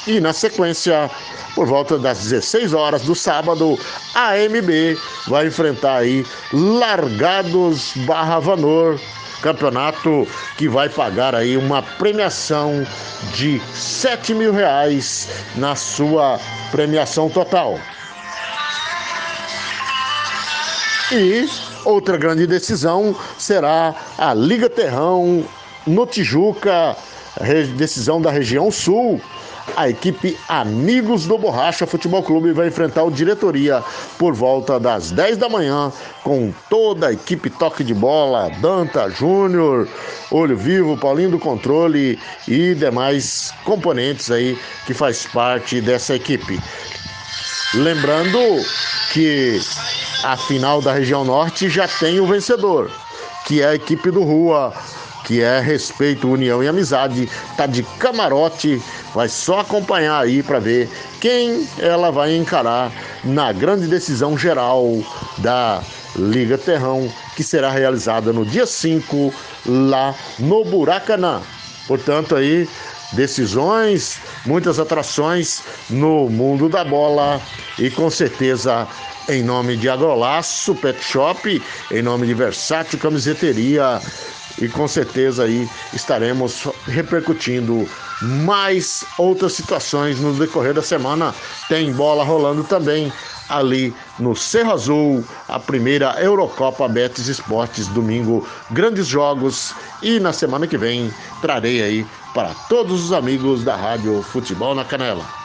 E na sequência, por volta das 16 horas do sábado, a MB vai enfrentar aí Largados Barra Vanor, campeonato que vai pagar aí uma premiação de 7 mil reais na sua premiação total. E outra grande decisão será a Liga Terrão no Tijuca, decisão da região sul. A equipe Amigos do Borracha Futebol Clube vai enfrentar o Diretoria por volta das 10 da manhã, com toda a equipe toque de bola, Danta Júnior, Olho Vivo, Paulinho do Controle e demais componentes aí que faz parte dessa equipe. Lembrando que a final da região norte já tem o vencedor, que é a equipe do Rua, que é Respeito, União e Amizade, tá de camarote, vai só acompanhar aí para ver quem ela vai encarar na grande decisão geral da Liga Terrão, que será realizada no dia 5 lá no Buracanã. Portanto, aí decisões, muitas atrações no mundo da bola e com certeza em nome de Agrolaço Pet Shop, em nome de Versátil Camiseteria e com certeza aí estaremos repercutindo mais outras situações no decorrer da semana. Tem bola rolando também ali no Cerro Azul, a primeira Eurocopa Betis Esportes, domingo, grandes jogos e na semana que vem trarei aí para todos os amigos da Rádio Futebol na Canela.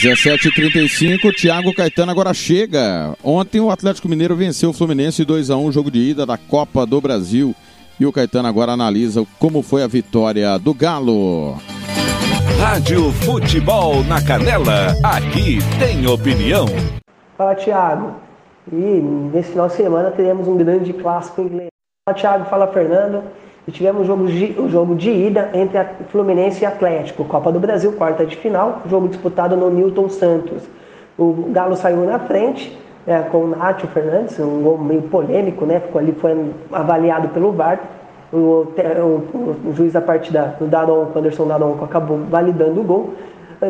17h35, Thiago Caetano agora chega. Ontem o Atlético Mineiro venceu o Fluminense 2x1, jogo de ida da Copa do Brasil. E o Caetano agora analisa como foi a vitória do Galo. Rádio Futebol na Canela, aqui tem opinião. Fala, Thiago. E nesse final de semana teremos um grande clássico inglês. Fala, Thiago. Fala, Fernando. E tivemos o jogo, de, jogo de ida entre a Fluminense e Atlético, Copa do Brasil, quarta de final, jogo disputado no Newton Santos. O Galo saiu na frente é, com o Nátio Fernandes, um gol meio polêmico, né? Ficou ali, foi avaliado pelo VAR. O, o, o juiz da partida, o Daronco, Anderson Daronco, acabou validando o gol.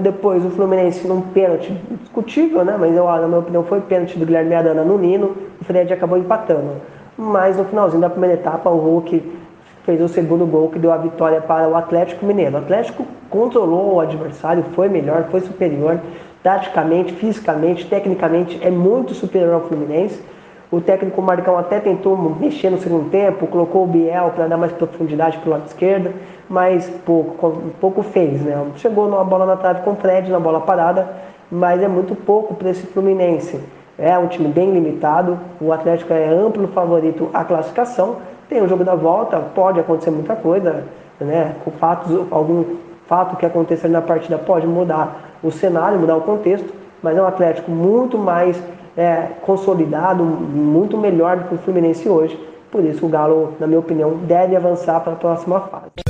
Depois o Fluminense num pênalti discutível, né? Mas eu, na minha opinião foi pênalti do Guilherme Arana no Nino. O Fred acabou empatando. mas no finalzinho da primeira etapa o Hulk fez o segundo gol que deu a vitória para o Atlético Mineiro. O Atlético controlou o adversário, foi melhor, foi superior, taticamente, fisicamente, tecnicamente é muito superior ao Fluminense. O técnico Marcão até tentou mexer no segundo tempo, colocou o Biel para dar mais profundidade para o lado esquerdo, mas pouco, pouco fez. Né? Chegou numa bola na trave com o Fred, na bola parada, mas é muito pouco para esse Fluminense. É um time bem limitado, o Atlético é amplo favorito à classificação. Tem o jogo da volta, pode acontecer muita coisa, né? Com fatos, algum fato que acontecer na partida pode mudar o cenário, mudar o contexto, mas é um Atlético muito mais é, consolidado, muito melhor do que o Fluminense hoje. Por isso o Galo, na minha opinião, deve avançar para a próxima fase.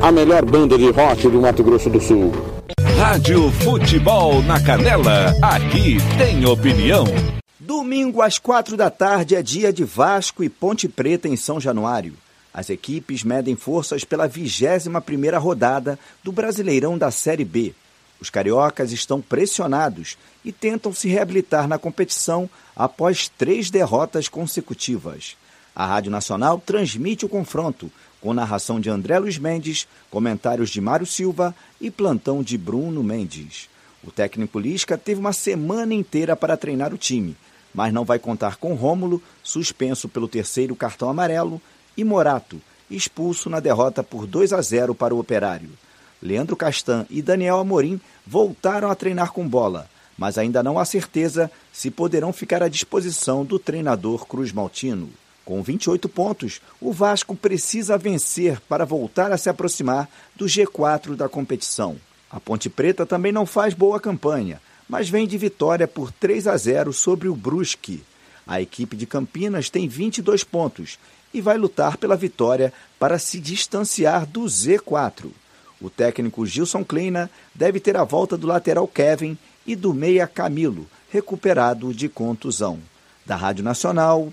a melhor banda de rock do Mato Grosso do Sul. Rádio Futebol na Canela, aqui tem opinião. Domingo às quatro da tarde é dia de Vasco e Ponte Preta em São Januário. As equipes medem forças pela 21 primeira rodada do Brasileirão da Série B. Os cariocas estão pressionados e tentam se reabilitar na competição após três derrotas consecutivas. A Rádio Nacional transmite o confronto com narração de André Luiz Mendes, comentários de Mário Silva e plantão de Bruno Mendes. O técnico Lisca teve uma semana inteira para treinar o time, mas não vai contar com Rômulo, suspenso pelo terceiro cartão amarelo, e Morato, expulso na derrota por 2 a 0 para o Operário. Leandro Castan e Daniel Amorim voltaram a treinar com bola, mas ainda não há certeza se poderão ficar à disposição do treinador Cruz Maltino. Com 28 pontos, o Vasco precisa vencer para voltar a se aproximar do G4 da competição. A Ponte Preta também não faz boa campanha, mas vem de vitória por 3 a 0 sobre o Brusque. A equipe de Campinas tem 22 pontos e vai lutar pela vitória para se distanciar do Z4. O técnico Gilson Kleina deve ter a volta do lateral Kevin e do meia Camilo, recuperado de contusão. Da Rádio Nacional,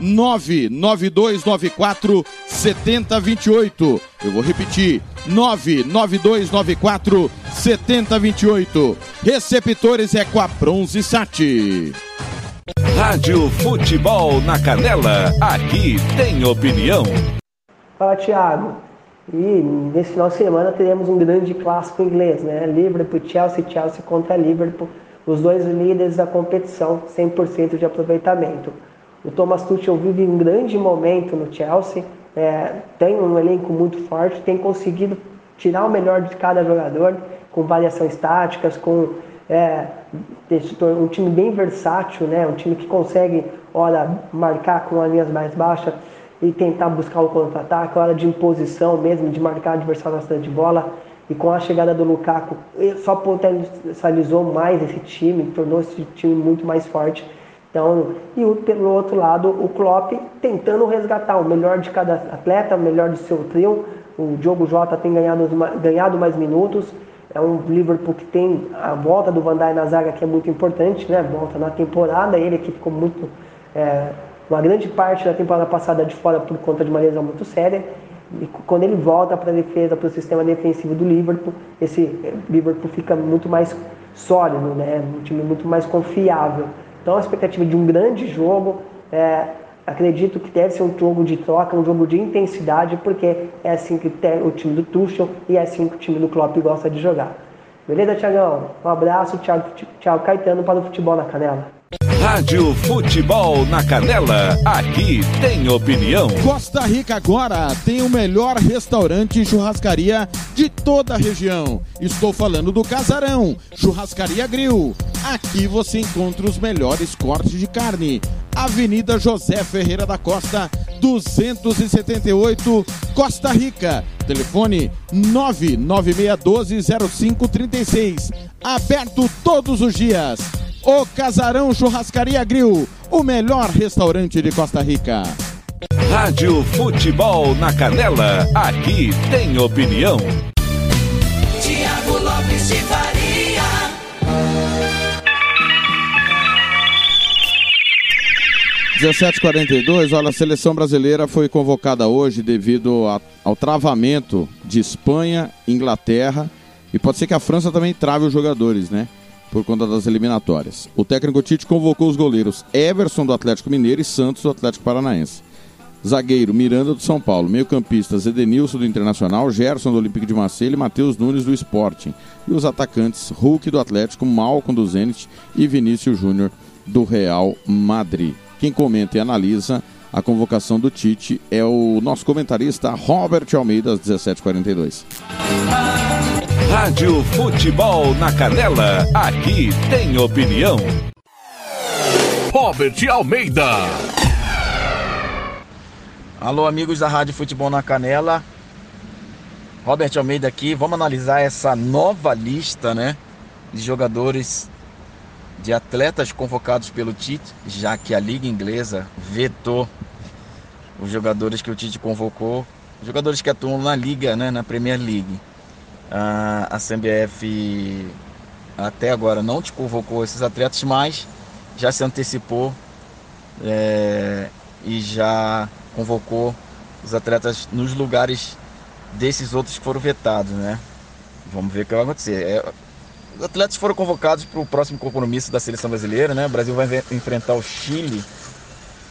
99294 7028. Eu vou repetir: 99294 7028. Receptores é com a Bronze Sat. Rádio Futebol na Canela, aqui tem opinião. Fala, Thiago. E nesse final de semana teremos um grande clássico inglês, né? Liverpool, Chelsea, Chelsea contra Liverpool. Os dois líderes da competição, 100% de aproveitamento. O Thomas Tuchel vive um grande momento no Chelsea, é, tem um elenco muito forte, tem conseguido tirar o melhor de cada jogador, com variações táticas, com é, um time bem versátil, né? um time que consegue, hora, marcar com as linhas mais baixas e tentar buscar o contra-ataque, hora de imposição mesmo, de marcar adversário na saída de bola. E com a chegada do Lukaku, só potencializou mais esse time, tornou esse time muito mais forte. Então, e o, pelo outro lado, o Klopp tentando resgatar o melhor de cada atleta, o melhor do seu trio. O Diogo Jota tem ganhado, ganhado mais minutos. É um Liverpool que tem a volta do Van Dijk na zaga que é muito importante, né? Volta na temporada, ele que ficou muito é, uma grande parte da temporada passada de fora por conta de uma lesão muito séria. E quando ele volta para a defesa, para o sistema defensivo do Liverpool, esse Liverpool fica muito mais sólido, né? Um time muito mais confiável. Então a expectativa de um grande jogo, é, acredito que deve ser um jogo de troca, um jogo de intensidade, porque é assim que o time do Tuchel e é assim que o time do Klopp gosta de jogar. Beleza, Tiagão? Um abraço, Thiago, Thiago Caetano para o Futebol na Canela. Rádio Futebol na Canela, aqui tem opinião. Costa Rica agora tem o melhor restaurante e churrascaria de toda a região. Estou falando do Casarão, Churrascaria Grill. Aqui você encontra os melhores cortes de carne. Avenida José Ferreira da Costa, 278, Costa Rica. Telefone 996120536. Aberto todos os dias. O Casarão Churrascaria Grill, o melhor restaurante de Costa Rica. Rádio Futebol na Canela, aqui tem opinião. Tiago Lopes de Faria. 17:42. Olha, a seleção brasileira foi convocada hoje devido a- ao travamento de Espanha, Inglaterra e pode ser que a França também trave os jogadores, né? Por conta das eliminatórias. O técnico Tite convocou os goleiros Everson do Atlético Mineiro e Santos do Atlético Paranaense. Zagueiro Miranda do São Paulo, meio-campistas Edenilson do Internacional, Gerson do Olympique de Marseille e Matheus Nunes do Sporting. E os atacantes Hulk do Atlético, Malcom do Zenit e Vinícius Júnior do Real Madrid. Quem comenta e analisa a convocação do Tite é o nosso comentarista Robert Almeida, às 17h42. Rádio Futebol na Canela, aqui tem opinião. Robert Almeida. Alô, amigos da Rádio Futebol na Canela. Robert Almeida aqui. Vamos analisar essa nova lista, né? De jogadores, de atletas convocados pelo Tite, já que a Liga Inglesa vetou os jogadores que o Tite convocou, jogadores que atuam na Liga, né? Na Premier League. A, a CBF até agora não te convocou esses atletas, mas já se antecipou é, e já convocou os atletas nos lugares desses outros que foram vetados, né? Vamos ver o que vai acontecer. É, atletas foram convocados para o próximo compromisso da seleção brasileira, né? O Brasil vai enfrentar o Chile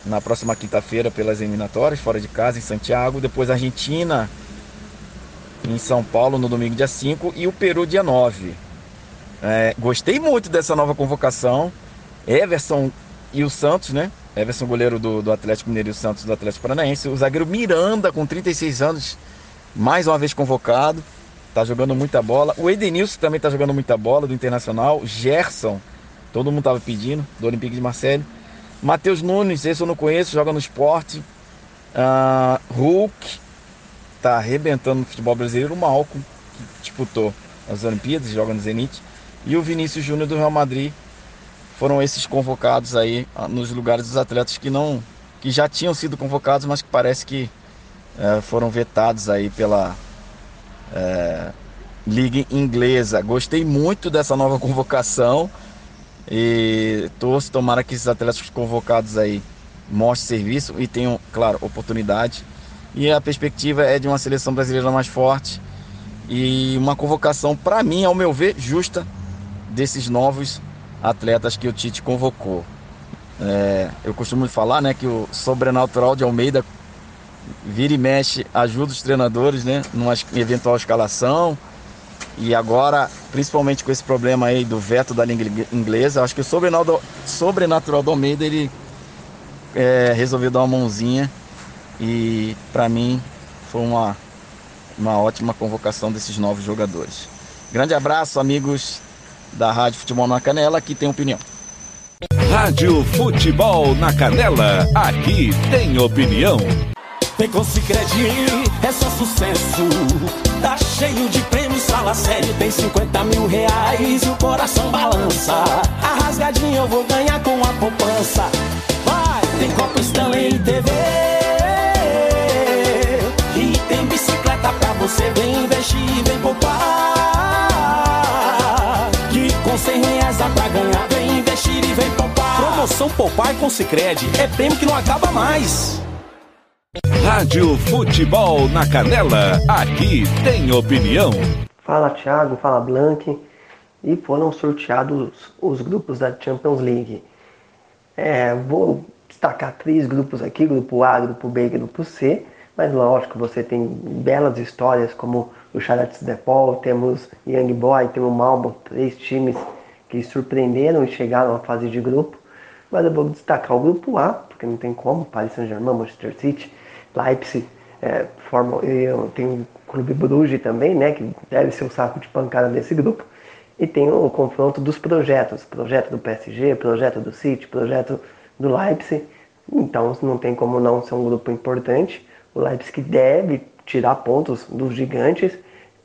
na próxima quinta-feira pelas eliminatórias, fora de casa, em Santiago. Depois a Argentina em São Paulo no domingo, dia 5, e o Peru, dia 9. É, gostei muito dessa nova convocação. Everson e o Santos, né? Everson, goleiro do, do Atlético Mineiro e o Santos do Atlético Paranaense. O zagueiro Miranda, com 36 anos, mais uma vez convocado. Tá jogando muita bola. O Edenilson também tá jogando muita bola, do Internacional. Gerson, todo mundo tava pedindo, do Olympique de Marseille. Matheus Nunes, esse eu não conheço, joga no esporte. Ah, Hulk, tá arrebentando no futebol brasileiro. O Malcom, que disputou as Olimpíadas, joga no Zenit. E o Vinícius Júnior do Real Madrid. Foram esses convocados aí ah, nos lugares dos atletas que não que já tinham sido convocados, mas que parece que eh, foram vetados aí pela eh, Liga Inglesa. Gostei muito dessa nova [LAUGHS] convocação e torço, tomara que esses atletas convocados aí mostrem serviço e tenham, claro, oportunidade. E a perspectiva é de uma seleção brasileira mais forte e uma convocação, para mim, ao meu ver, justa desses novos atletas que o Tite convocou. É, eu costumo falar né, que o sobrenatural de Almeida vira e mexe, ajuda os treinadores né, numa eventual escalação. E agora, principalmente com esse problema aí do veto da língua inglesa, acho que o sobrenatural do Almeida ele é, resolveu dar uma mãozinha. E para mim foi uma, uma ótima convocação desses novos jogadores. Grande abraço, amigos da Rádio Futebol na Canela, que tem opinião. Rádio Futebol na Canela, aqui tem opinião. Pegou Cicred, é só sucesso. Tá cheio de prêmios, fala sério. Tem 50 mil reais e o coração balança. A rasgadinha eu vou ganhar com a poupança. Vai, tem Copa Stanley e TV. E tem bicicleta pra você. Vem investir, vem poupar. Que com 100 reais dá pra ganhar. Vem investir e vem poupar. Promoção Poupar com Cicred é prêmio que não acaba mais. Rádio Futebol na Canela, aqui tem opinião. Fala Thiago, fala Blank. E foram sorteados os grupos da Champions League. É, vou destacar três grupos aqui: grupo A, grupo B e grupo C. Mas lógico, você tem belas histórias como o Charlotte de Paul, temos Young Boy, temos Malmo, três times que surpreenderam e chegaram à fase de grupo. Mas eu vou destacar o grupo A, porque não tem como, Paris Saint-Germain, Manchester City, Leipzig, é, forma, tenho o Clube Bruges também, né, que deve ser o saco de pancada desse grupo. E tem o confronto dos projetos, projeto do PSG, projeto do City, projeto do Leipzig. Então não tem como não ser um grupo importante. O Leipzig deve tirar pontos dos gigantes.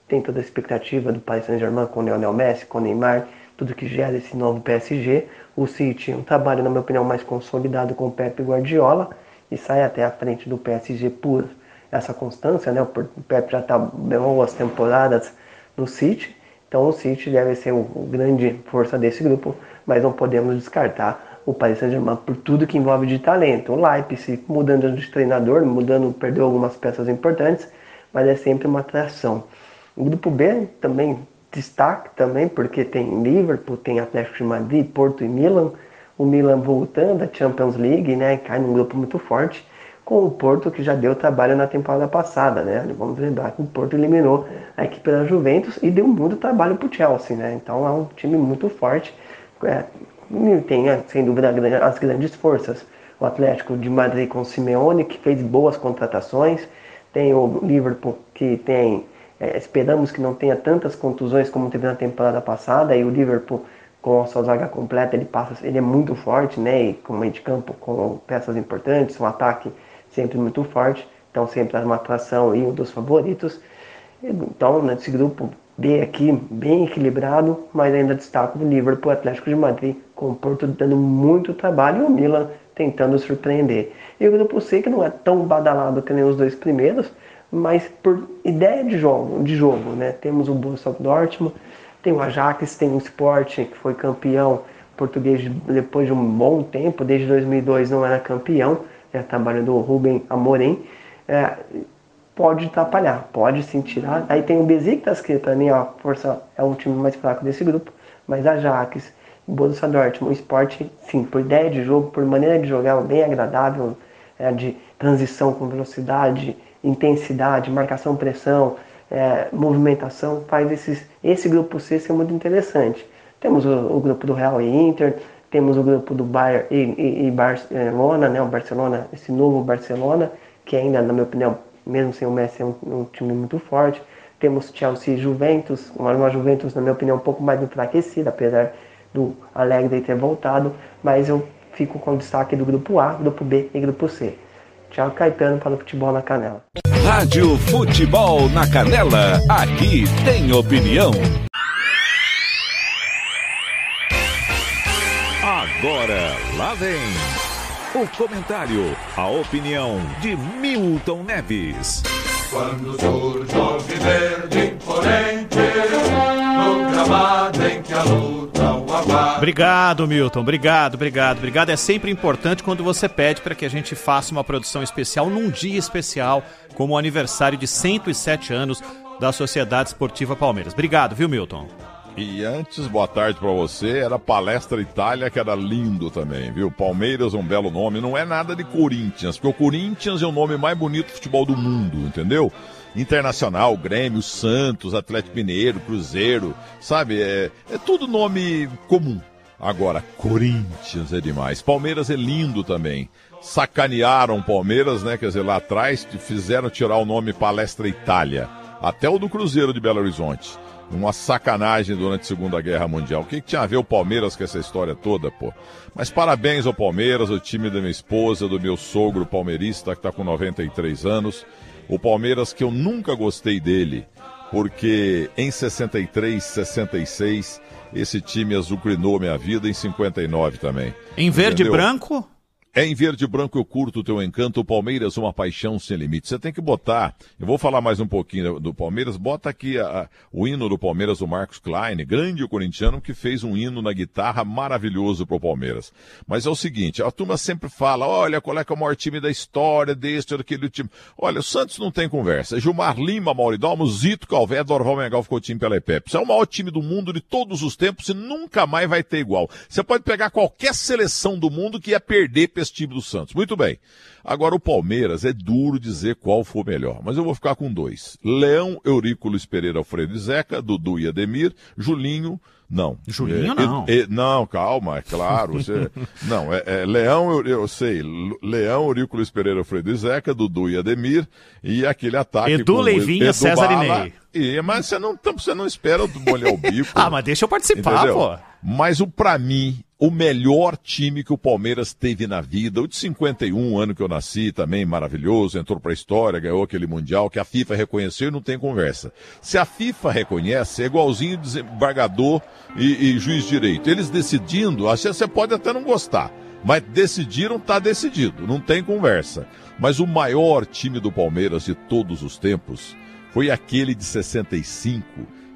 Tem toda a expectativa do Paris Saint-Germain com o Lionel Messi, com o Neymar, tudo que gera esse novo PSG. O City, um trabalho, na minha opinião, mais consolidado com o Pep Guardiola e sai até a frente do PSG por essa constância, né? O Pep já está boas temporadas no City então o City deve ser o grande força desse grupo, mas não podemos descartar o Paris Saint-Germain por tudo que envolve de talento. O Leipzig mudando de treinador, mudando, perdeu algumas peças importantes, mas é sempre uma atração. O grupo B também destaque também porque tem Liverpool, tem Atlético de Madrid, Porto e Milan. O Milan voltando à Champions League, né, cai num grupo muito forte com o Porto que já deu trabalho na temporada passada, né? Vamos lembrar que o Porto eliminou a equipe da Juventus e deu muito trabalho para o Chelsea, né? Então é um time muito forte, é, tem sem dúvida as grandes forças. O Atlético de Madrid com o Simeone que fez boas contratações, tem o Liverpool que tem é, esperamos que não tenha tantas contusões como teve na temporada passada e o Liverpool com a sua zaga completa ele passa ele é muito forte né e com meio de campo com peças importantes um ataque sempre muito forte, então sempre uma atração e um dos favoritos. Então, nesse grupo B aqui, bem equilibrado, mas ainda destaco o Liverpool, o Atlético de Madrid, com o Porto dando muito trabalho e o Milan tentando surpreender. E o grupo C, que não é tão badalado que nem os dois primeiros, mas por ideia de jogo, de jogo né? Temos o Borussia Dortmund, tem o Ajax, tem o Sport, que foi campeão português depois de um bom tempo, desde 2002 não era campeão, é, trabalho do Rubem Amorim, é, pode atrapalhar, pode sim tirar. Aí tem o Besiktas, que para mim a força é um time mais fraco desse grupo, mas Ajax, Borussia Dortmund, o Sport, sim, por ideia de jogo, por maneira de jogar bem agradável, é, de transição com velocidade, intensidade, marcação, pressão, é, movimentação, faz esses, esse grupo C ser muito interessante. Temos o, o grupo do Real e Inter, temos o grupo do Bayern e, e, e Barcelona, né? O Barcelona, esse novo Barcelona, que ainda, na minha opinião, mesmo sem o Messi, é um, um time muito forte. Temos Chelsea e Juventus, uma, uma Juventus, na minha opinião, um pouco mais enfraquecida, apesar do Alegre ter voltado, mas eu fico com o destaque do grupo A, grupo B e grupo C. Tchau, Caetano para o Futebol na Canela. Rádio Futebol na Canela, aqui tem opinião. Agora, lá vem o comentário, a opinião de Milton Neves. Quando surge o verde imponente, no gramado em que a luta o aguarda. Obrigado, Milton. Obrigado, obrigado, obrigado. É sempre importante quando você pede para que a gente faça uma produção especial num dia especial, como o aniversário de 107 anos da Sociedade Esportiva Palmeiras. Obrigado, viu, Milton? E antes, boa tarde para você, era Palestra Itália, que era lindo também, viu? Palmeiras, um belo nome, não é nada de Corinthians, porque o Corinthians é o nome mais bonito do futebol do mundo, entendeu? Internacional, Grêmio, Santos, Atlético Mineiro, Cruzeiro, sabe? É, é tudo nome comum. Agora, Corinthians é demais. Palmeiras é lindo também. Sacanearam Palmeiras, né? Quer dizer, lá atrás fizeram tirar o nome Palestra Itália. Até o do Cruzeiro de Belo Horizonte uma sacanagem durante a Segunda Guerra Mundial. O que, que, tinha a ver o Palmeiras com essa história toda, pô? Mas parabéns ao Palmeiras, o time da minha esposa, do meu sogro palmeirista, que está com 93 anos. O Palmeiras que eu nunca gostei dele, porque em 63, 66, esse time azucrinou minha vida, em 59 também. Em verde e branco? É em verde e branco eu curto o teu encanto, o Palmeiras, uma paixão sem limite. Você tem que botar, eu vou falar mais um pouquinho do Palmeiras, bota aqui a, a, o hino do Palmeiras, o Marcos Klein, grande corintiano, que fez um hino na guitarra maravilhoso pro Palmeiras. Mas é o seguinte, a turma sempre fala, olha, qual é que é o maior time da história, deste ou daquele time. Olha, o Santos não tem conversa. Gilmar Lima, Mauridalmo, Zito, Calvé, Dorval Mengal ficou time pela EPEP. Isso é o maior time do mundo de todos os tempos e nunca mais vai ter igual. Você pode pegar qualquer seleção do mundo que ia perder esse time do Santos. Muito bem. Agora o Palmeiras é duro dizer qual for melhor, mas eu vou ficar com dois. Leão, Eurico Luiz Pereira, Alfredo e Zeca, Dudu e Ademir, Julinho, Não. Julinho, É, não. e- e- não, calma, é claro. Você, [LAUGHS] não, é, é Leão, eu, eu sei. Leão, Eurico Luiz Pereira, Fredo e Zeca, Dudu e Ademir. E aquele ataque. Edu, o Leivinha, Edu César e Bala. Ney. E, mas você não, então você não espera molhar o bico. [LAUGHS] Ah, mas deixa eu participar, Entendeu? pô. Mas o para mim, o melhor time que o Palmeiras teve na vida, o de 51, ano que eu nasci, também maravilhoso, entrou pra história, ganhou aquele mundial que a FIFA reconheceu e não tem conversa. Se a FIFA reconhece, é igualzinho desembargador e, e juiz direito. Eles decidindo, vezes você pode até não gostar, mas decidiram, tá decidido, não tem conversa. Mas o maior time do Palmeiras de todos os tempos foi aquele de 65,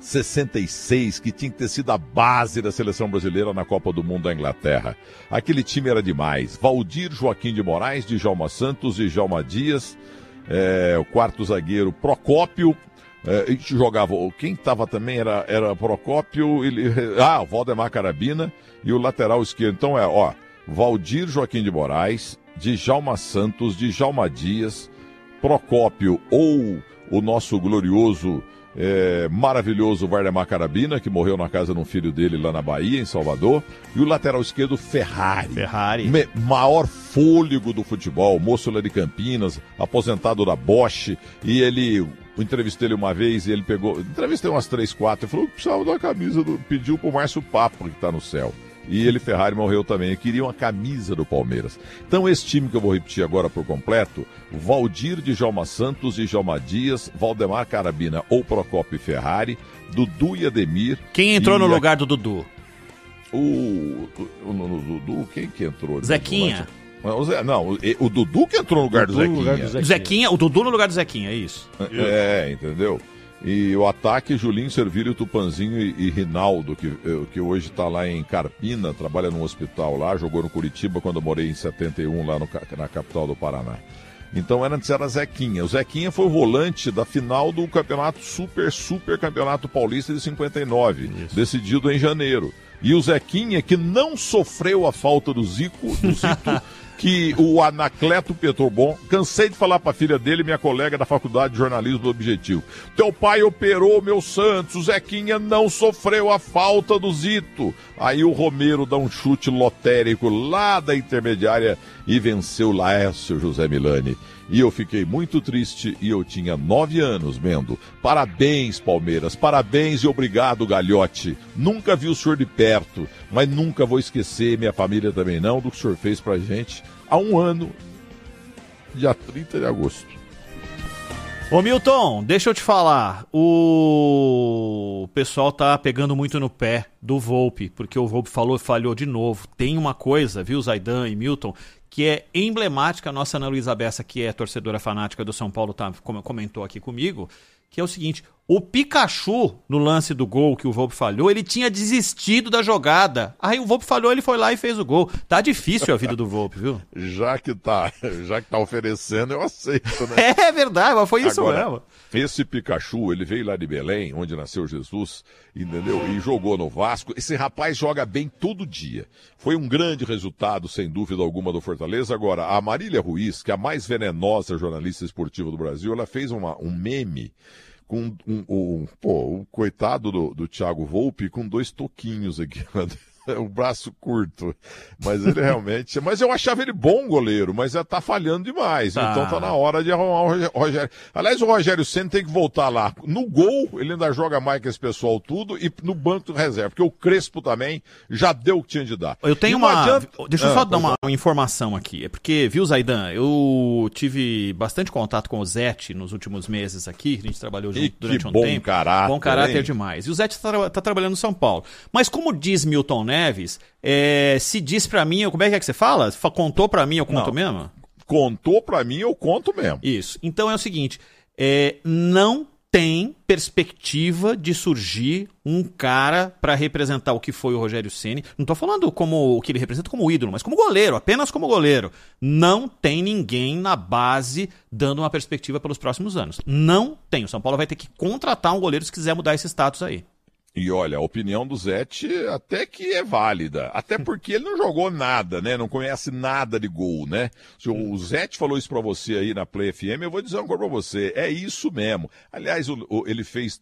66, que tinha que ter sido a base da seleção brasileira na Copa do Mundo da Inglaterra. Aquele time era demais. Valdir Joaquim de Moraes, Djalma Santos, Djalma Dias, é, o quarto zagueiro Procópio, é, e jogava, quem estava também era, era Procópio, ele, [LAUGHS] ah, Valdemar Carabina e o lateral esquerdo. Então é, ó, Valdir Joaquim de Moraes, Djalma Santos, Djalma Dias, Procópio ou o nosso glorioso, é, maravilhoso Vardemar Carabina, que morreu na casa de um filho dele lá na Bahia, em Salvador, e o lateral esquerdo Ferrari. Ferrari. Me- maior fôlego do futebol, moço lá de Campinas, aposentado da Bosch, e ele, eu entrevistei ele uma vez e ele pegou, entrevistei umas três, quatro, ele falou que precisava de uma camisa, do, pediu pro Márcio Papo, que tá no céu. E ele, Ferrari, morreu também. Eu queria uma camisa do Palmeiras. Então, esse time que eu vou repetir agora por completo: Valdir de Jalma Santos, Djalma Dias, Valdemar Carabina ou Procópio Ferrari, Dudu e Ademir. Quem entrou e no lugar do Dudu? O, o, Dudu, quem que entrou? Zequinha. O Zé- não, o, o Dudu que entrou no lugar do Dudu Zequinha. lugar do Zequinha. Zequinha, o Dudu no lugar do Zequinha, é isso. É, entendeu? E o ataque, Julinho, Servírio, Tupanzinho e, e Rinaldo, que, eh, que hoje está lá em Carpina, trabalha num hospital lá, jogou no Curitiba quando eu morei em 71, lá no na capital do Paraná. Então era antes era Zequinha. O Zequinha foi o volante da final do campeonato Super Super Campeonato Paulista de 59, decidido em janeiro. E o Zequinha, que não sofreu a falta do Zico, do Zito, [LAUGHS] que o Anacleto Petrobon, cansei de falar pra filha dele, minha colega da faculdade de jornalismo do Objetivo. Teu pai operou meu Santos, o Zequinha não sofreu a falta do Zito. Aí o Romero dá um chute lotérico lá da intermediária e venceu Laércio José Milani. E eu fiquei muito triste e eu tinha nove anos, Mendo. Parabéns, Palmeiras, parabéns e obrigado, Galhote. Nunca vi o senhor de perto, mas nunca vou esquecer, minha família também não, do que o senhor fez pra gente há um ano, dia 30 de agosto. Ô Milton, deixa eu te falar. O pessoal tá pegando muito no pé do Volpe, porque o Volpe falou, falhou de novo. Tem uma coisa, viu, Zaidan e Milton, que é emblemática. A nossa Ana Luísa Bessa, que é torcedora fanática do São Paulo, tá, como comentou aqui comigo, que é o seguinte: o Pikachu, no lance do gol que o Volpe falhou, ele tinha desistido da jogada. Aí o Volpe falhou, ele foi lá e fez o gol. Tá difícil a vida do Volpe, viu? [LAUGHS] Já que tá, já que tá oferecendo, eu aceito, né? [LAUGHS] É verdade, mas foi isso Agora, mesmo. Esse Pikachu, ele veio lá de Belém, onde nasceu Jesus, entendeu? E jogou no Vasco. Esse rapaz joga bem todo dia. Foi um grande resultado, sem dúvida alguma, do Fortaleza. Agora, a Marília Ruiz, que é a mais venenosa jornalista esportiva do Brasil, ela fez uma- um meme com um, um- pô, o coitado do, do Thiago Volpe com dois toquinhos aqui. [LAUGHS] O [LAUGHS] braço curto. Mas ele realmente. Mas eu achava ele bom goleiro, mas tá falhando demais. Tá. Então tá na hora de arrumar o Rogério. Aliás, o Rogério Senna tem que voltar lá. No gol, ele ainda joga mais que esse pessoal tudo, e no banco de reserva. Porque o Crespo também já deu o que tinha de dar. Eu tenho uma. adianta- Deixa eu Ah, só dar pois uma informação aqui. É porque, viu, Zaidan? Eu tive bastante contato com o Zete nos últimos meses aqui. A gente trabalhou junto E que durante um bom tempo. caráter, Bom caráter hein? demais. E o Zete tá, tá trabalhando em São Paulo. Mas como diz Milton Neves, é, se diz pra mim, como é que é que você fala? Fa- Contou pra mim, eu conto Não. mesmo? Contou pra mim, eu conto mesmo. Isso. Então é o seguinte: é, não tem perspectiva de surgir um cara pra representar o que foi o Rogério Ceni. Não tô falando como o que ele representa como ídolo, mas como goleiro, apenas como goleiro. Não tem ninguém na base dando uma perspectiva pelos próximos anos. Não tem. O São Paulo vai ter que contratar um goleiro se quiser mudar esse status aí. E olha, a opinião do Zete até que é válida. Até porque ele não jogou nada, né? Não conhece nada de gol, né? Se o Zete falou isso pra você aí na Play FM, eu vou dizer uma coisa pra você. É isso mesmo. Aliás, o- o- ele fez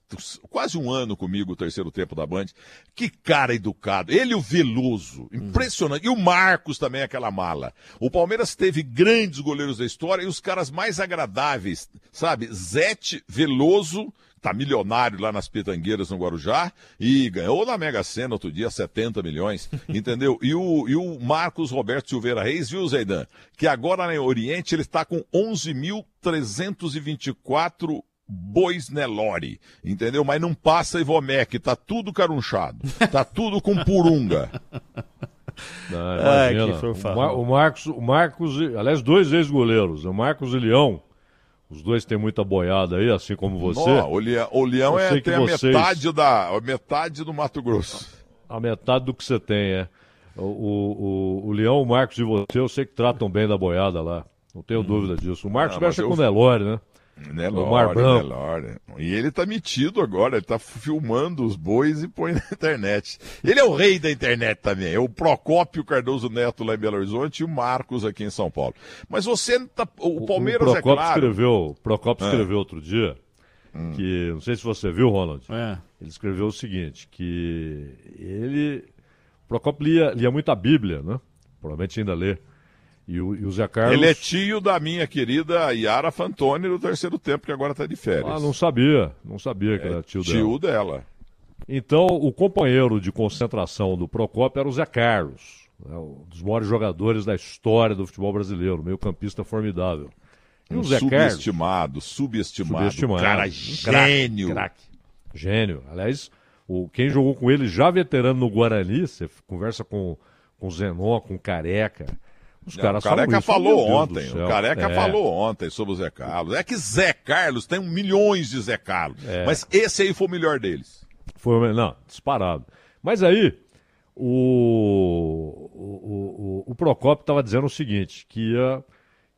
quase um ano comigo o terceiro tempo da Band. Que cara educado. Ele o Veloso. Impressionante. E o Marcos também, aquela mala. O Palmeiras teve grandes goleiros da história e os caras mais agradáveis, sabe? Zete, Veloso, tá milionário lá nas pitangueiras no Guarujá e ganhou na Mega Sena outro dia 70 milhões, [LAUGHS] entendeu? E o, e o Marcos Roberto Silveira Reis, viu, Zeidan? Que agora no Oriente ele está com 11.324 bois Nelore, entendeu? Mas não passa Ivomec, tá tudo carunchado, tá [LAUGHS] tudo com purunga. Não, imagina. o, Mar- o Marcos, o Marcos, e- aliás, dois ex-goleiros, o Marcos e Leão. Os dois têm muita boiada aí, assim como você. Nó, o Leão, o Leão é, tem a vocês- metade da a metade do Mato Grosso. A metade do que você tem, é. O, o, o, Leão, o Marcos e você, eu sei que tratam bem da boiada lá. Não tenho dúvida disso. O Marcos Hum. Não, mexe eu- com o Nelore, né? Nelore, o Mar Branco. Nelore. E ele tá metido agora, ele tá filmando os bois e põe [LAUGHS] na internet. Ele é o rei da internet também. É o Procópio Cardoso Neto lá em Belo Horizonte e o Marcos aqui em São Paulo. Mas você tá. O Palmeiras o é Procopio claro. escreveu, o Procopio É. escreveu outro dia que, não sei se você viu, Ronald, É. ele escreveu o seguinte, que ele, o Procopio lia, lia muito a Bíblia, né? Provavelmente ainda lê. E o, e o Zé Carlos... Ele é tio da minha querida Yara Fantoni do terceiro tempo, que agora tá de férias. Ah, não sabia, não sabia que era tio dela. É, Tio dela. Então, o companheiro de concentração do Procopio era o Zé Carlos, né, um dos maiores jogadores da história do futebol brasileiro, meio campista formidável. E Um o Zé Carlos... subestimado, subestimado, Subestimado. cara gênio. Craque, craque. Gênio. Aliás, o, quem jogou com ele já veterano no Guarani, você conversa com, com o Zenon, com o Careca. Os Não, caras o Careca isso, falou ontem. O Careca É. falou ontem sobre o Zé Carlos. É que Zé Carlos tem milhões de Zé Carlos. É. Mas esse aí foi o melhor deles. Foi, o não, disparado. Mas aí, o, o, o, o Procopio estava dizendo o seguinte, que ia,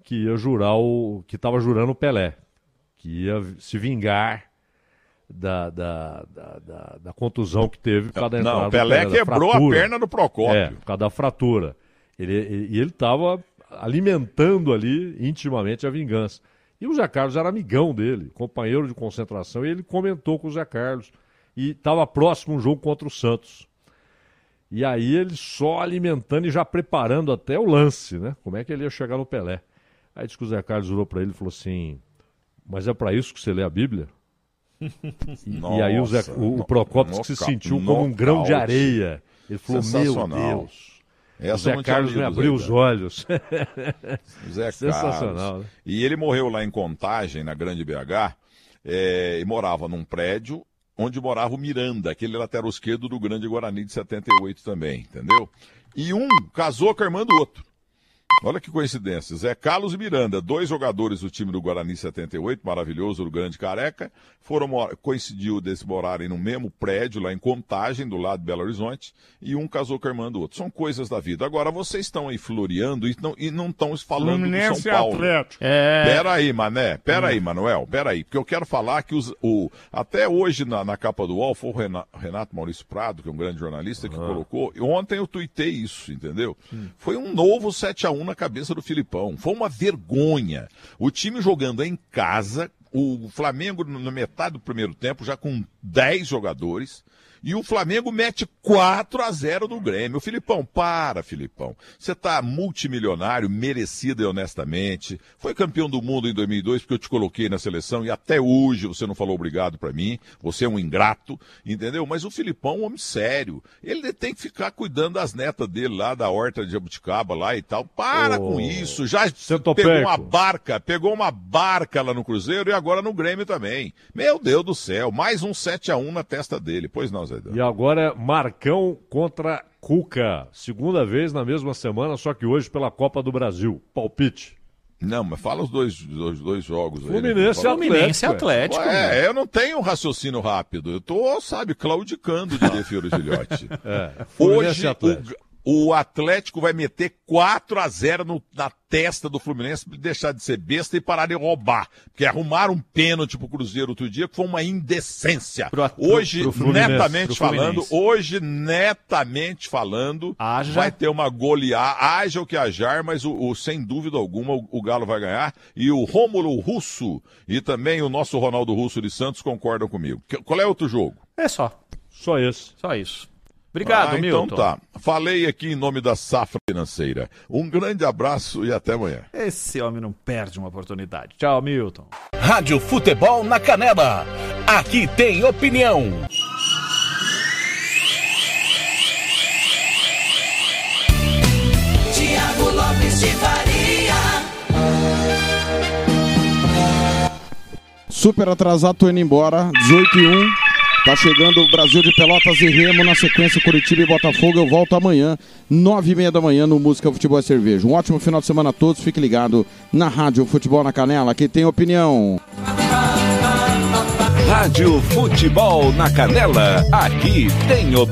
que ia jurar o. que estava jurando o Pelé, que ia se vingar da, da, da, da- da contusão que teve por causa da Não, entrada o do Pelé quebrou a perna do Procópio. É, por causa da fratura. Ele, ele- e ele estava alimentando ali intimamente a vingança. E o Zé Carlos era amigão dele, companheiro de concentração, e ele comentou com o Zé Carlos. E estava próximo um jogo contra o Santos. E aí ele só alimentando e já preparando até o lance, né? Como é que ele ia chegar no Pelé. Aí disse que o Zé Carlos virou para ele e falou assim: Mas é para isso que você lê a Bíblia? [LAUGHS] E, e aí o, Zé, Nossa, o, o Procopio se sentiu como um grão de areia. Ele falou: Meu. Deus. Essa Zé Carlos me abriu os olhos. [LAUGHS] Zé [LAUGHS] Sensacional, Carlos. né? E ele morreu lá em Contagem, na Grande BH, é, e morava num prédio onde morava o Miranda, aquele lateral esquerdo do Grande Guarani de 78 também, entendeu? E um casou com a irmã do outro. Olha que coincidência. Zé Carlos e Miranda, dois jogadores do time do Guarani 78, maravilhoso, do Grande Careca, foram coincidiu deles morarem no mesmo prédio, lá em Contagem, do lado de Belo Horizonte, e um casou com a irmã do outro. São coisas da vida. Agora, vocês estão aí floreando e não, e não estão falando do Fluminense São e Paulo. Atlético. É. Pera aí, Mané. Pera aí, Manuel. Pera aí. Porque eu quero falar que os, o, até hoje na, na capa do UOL foi o Rena- Renato Maurício Prado, que é um grande jornalista, que colocou. E ontem eu tuitei isso, entendeu? Foi um novo 7 a 1 na cabeça do Filipão. Foi uma vergonha. O time jogando em casa, o Flamengo na metade do primeiro tempo já com 10 jogadores. E o Flamengo mete 4 a 0 no Grêmio. Filipão, para, Filipão. Você tá multimilionário, merecido e honestamente. Foi campeão do mundo em 2002 porque eu te coloquei na seleção e até hoje você não falou obrigado pra mim. Você é um ingrato, entendeu? Mas o Filipão é um homem sério. Ele tem que ficar cuidando das netas dele lá da horta de Jabuticaba lá e tal. Para Ô, com isso. Já pegou uma barca, pegou uma barca lá no Cruzeiro e agora no Grêmio também. Meu Deus do céu, mais um 7 a 1 na testa dele. Pois não, Zé. E agora Marcão contra Cuca. Segunda vez na mesma semana, só que hoje pela Copa do Brasil. Palpite. Não, mas fala os dois, dois, dois jogos aí. Fluminense né? e Fluminense e Atlético, Ué, né? eu não tenho um raciocínio rápido. Eu tô, sabe, claudicando de Defiro Gilhote. [LAUGHS] É, Hoje, Atlético. o, o Atlético vai meter 4 a 0 no, na testa do Fluminense para deixar de ser besta e parar de roubar. Porque arrumaram um pênalti pro Cruzeiro outro dia que foi uma indecência. Pro- hoje, pro netamente falando, hoje, netamente falando, vai ter uma goleada, haja o que ajar, mas o, o- sem dúvida alguma o, o Galo vai ganhar. E o Rômulo Russo e também o nosso Ronaldo Russo de Santos concordam comigo. Qual é outro jogo? É só. Só esse. Só isso. Obrigado, ah, Milton. Então tá. Falei aqui em nome da safra financeira. Um grande abraço e até amanhã. Esse homem não perde uma oportunidade. Tchau, Milton. Rádio Futebol na Canela. Aqui tem opinião. Tiago Lopes de Faria. Super atrasado, tô indo embora. 18 e 1. Tá chegando o Brasil de Pelotas e Remo na sequência Curitiba e Botafogo. Eu volto amanhã, 9 e meia da manhã, no Música Futebol e Cerveja. Um ótimo final de semana a todos. Fique ligado na Rádio Futebol na Canela. Aqui tem opinião. Rádio Futebol na Canela. Aqui tem opinião.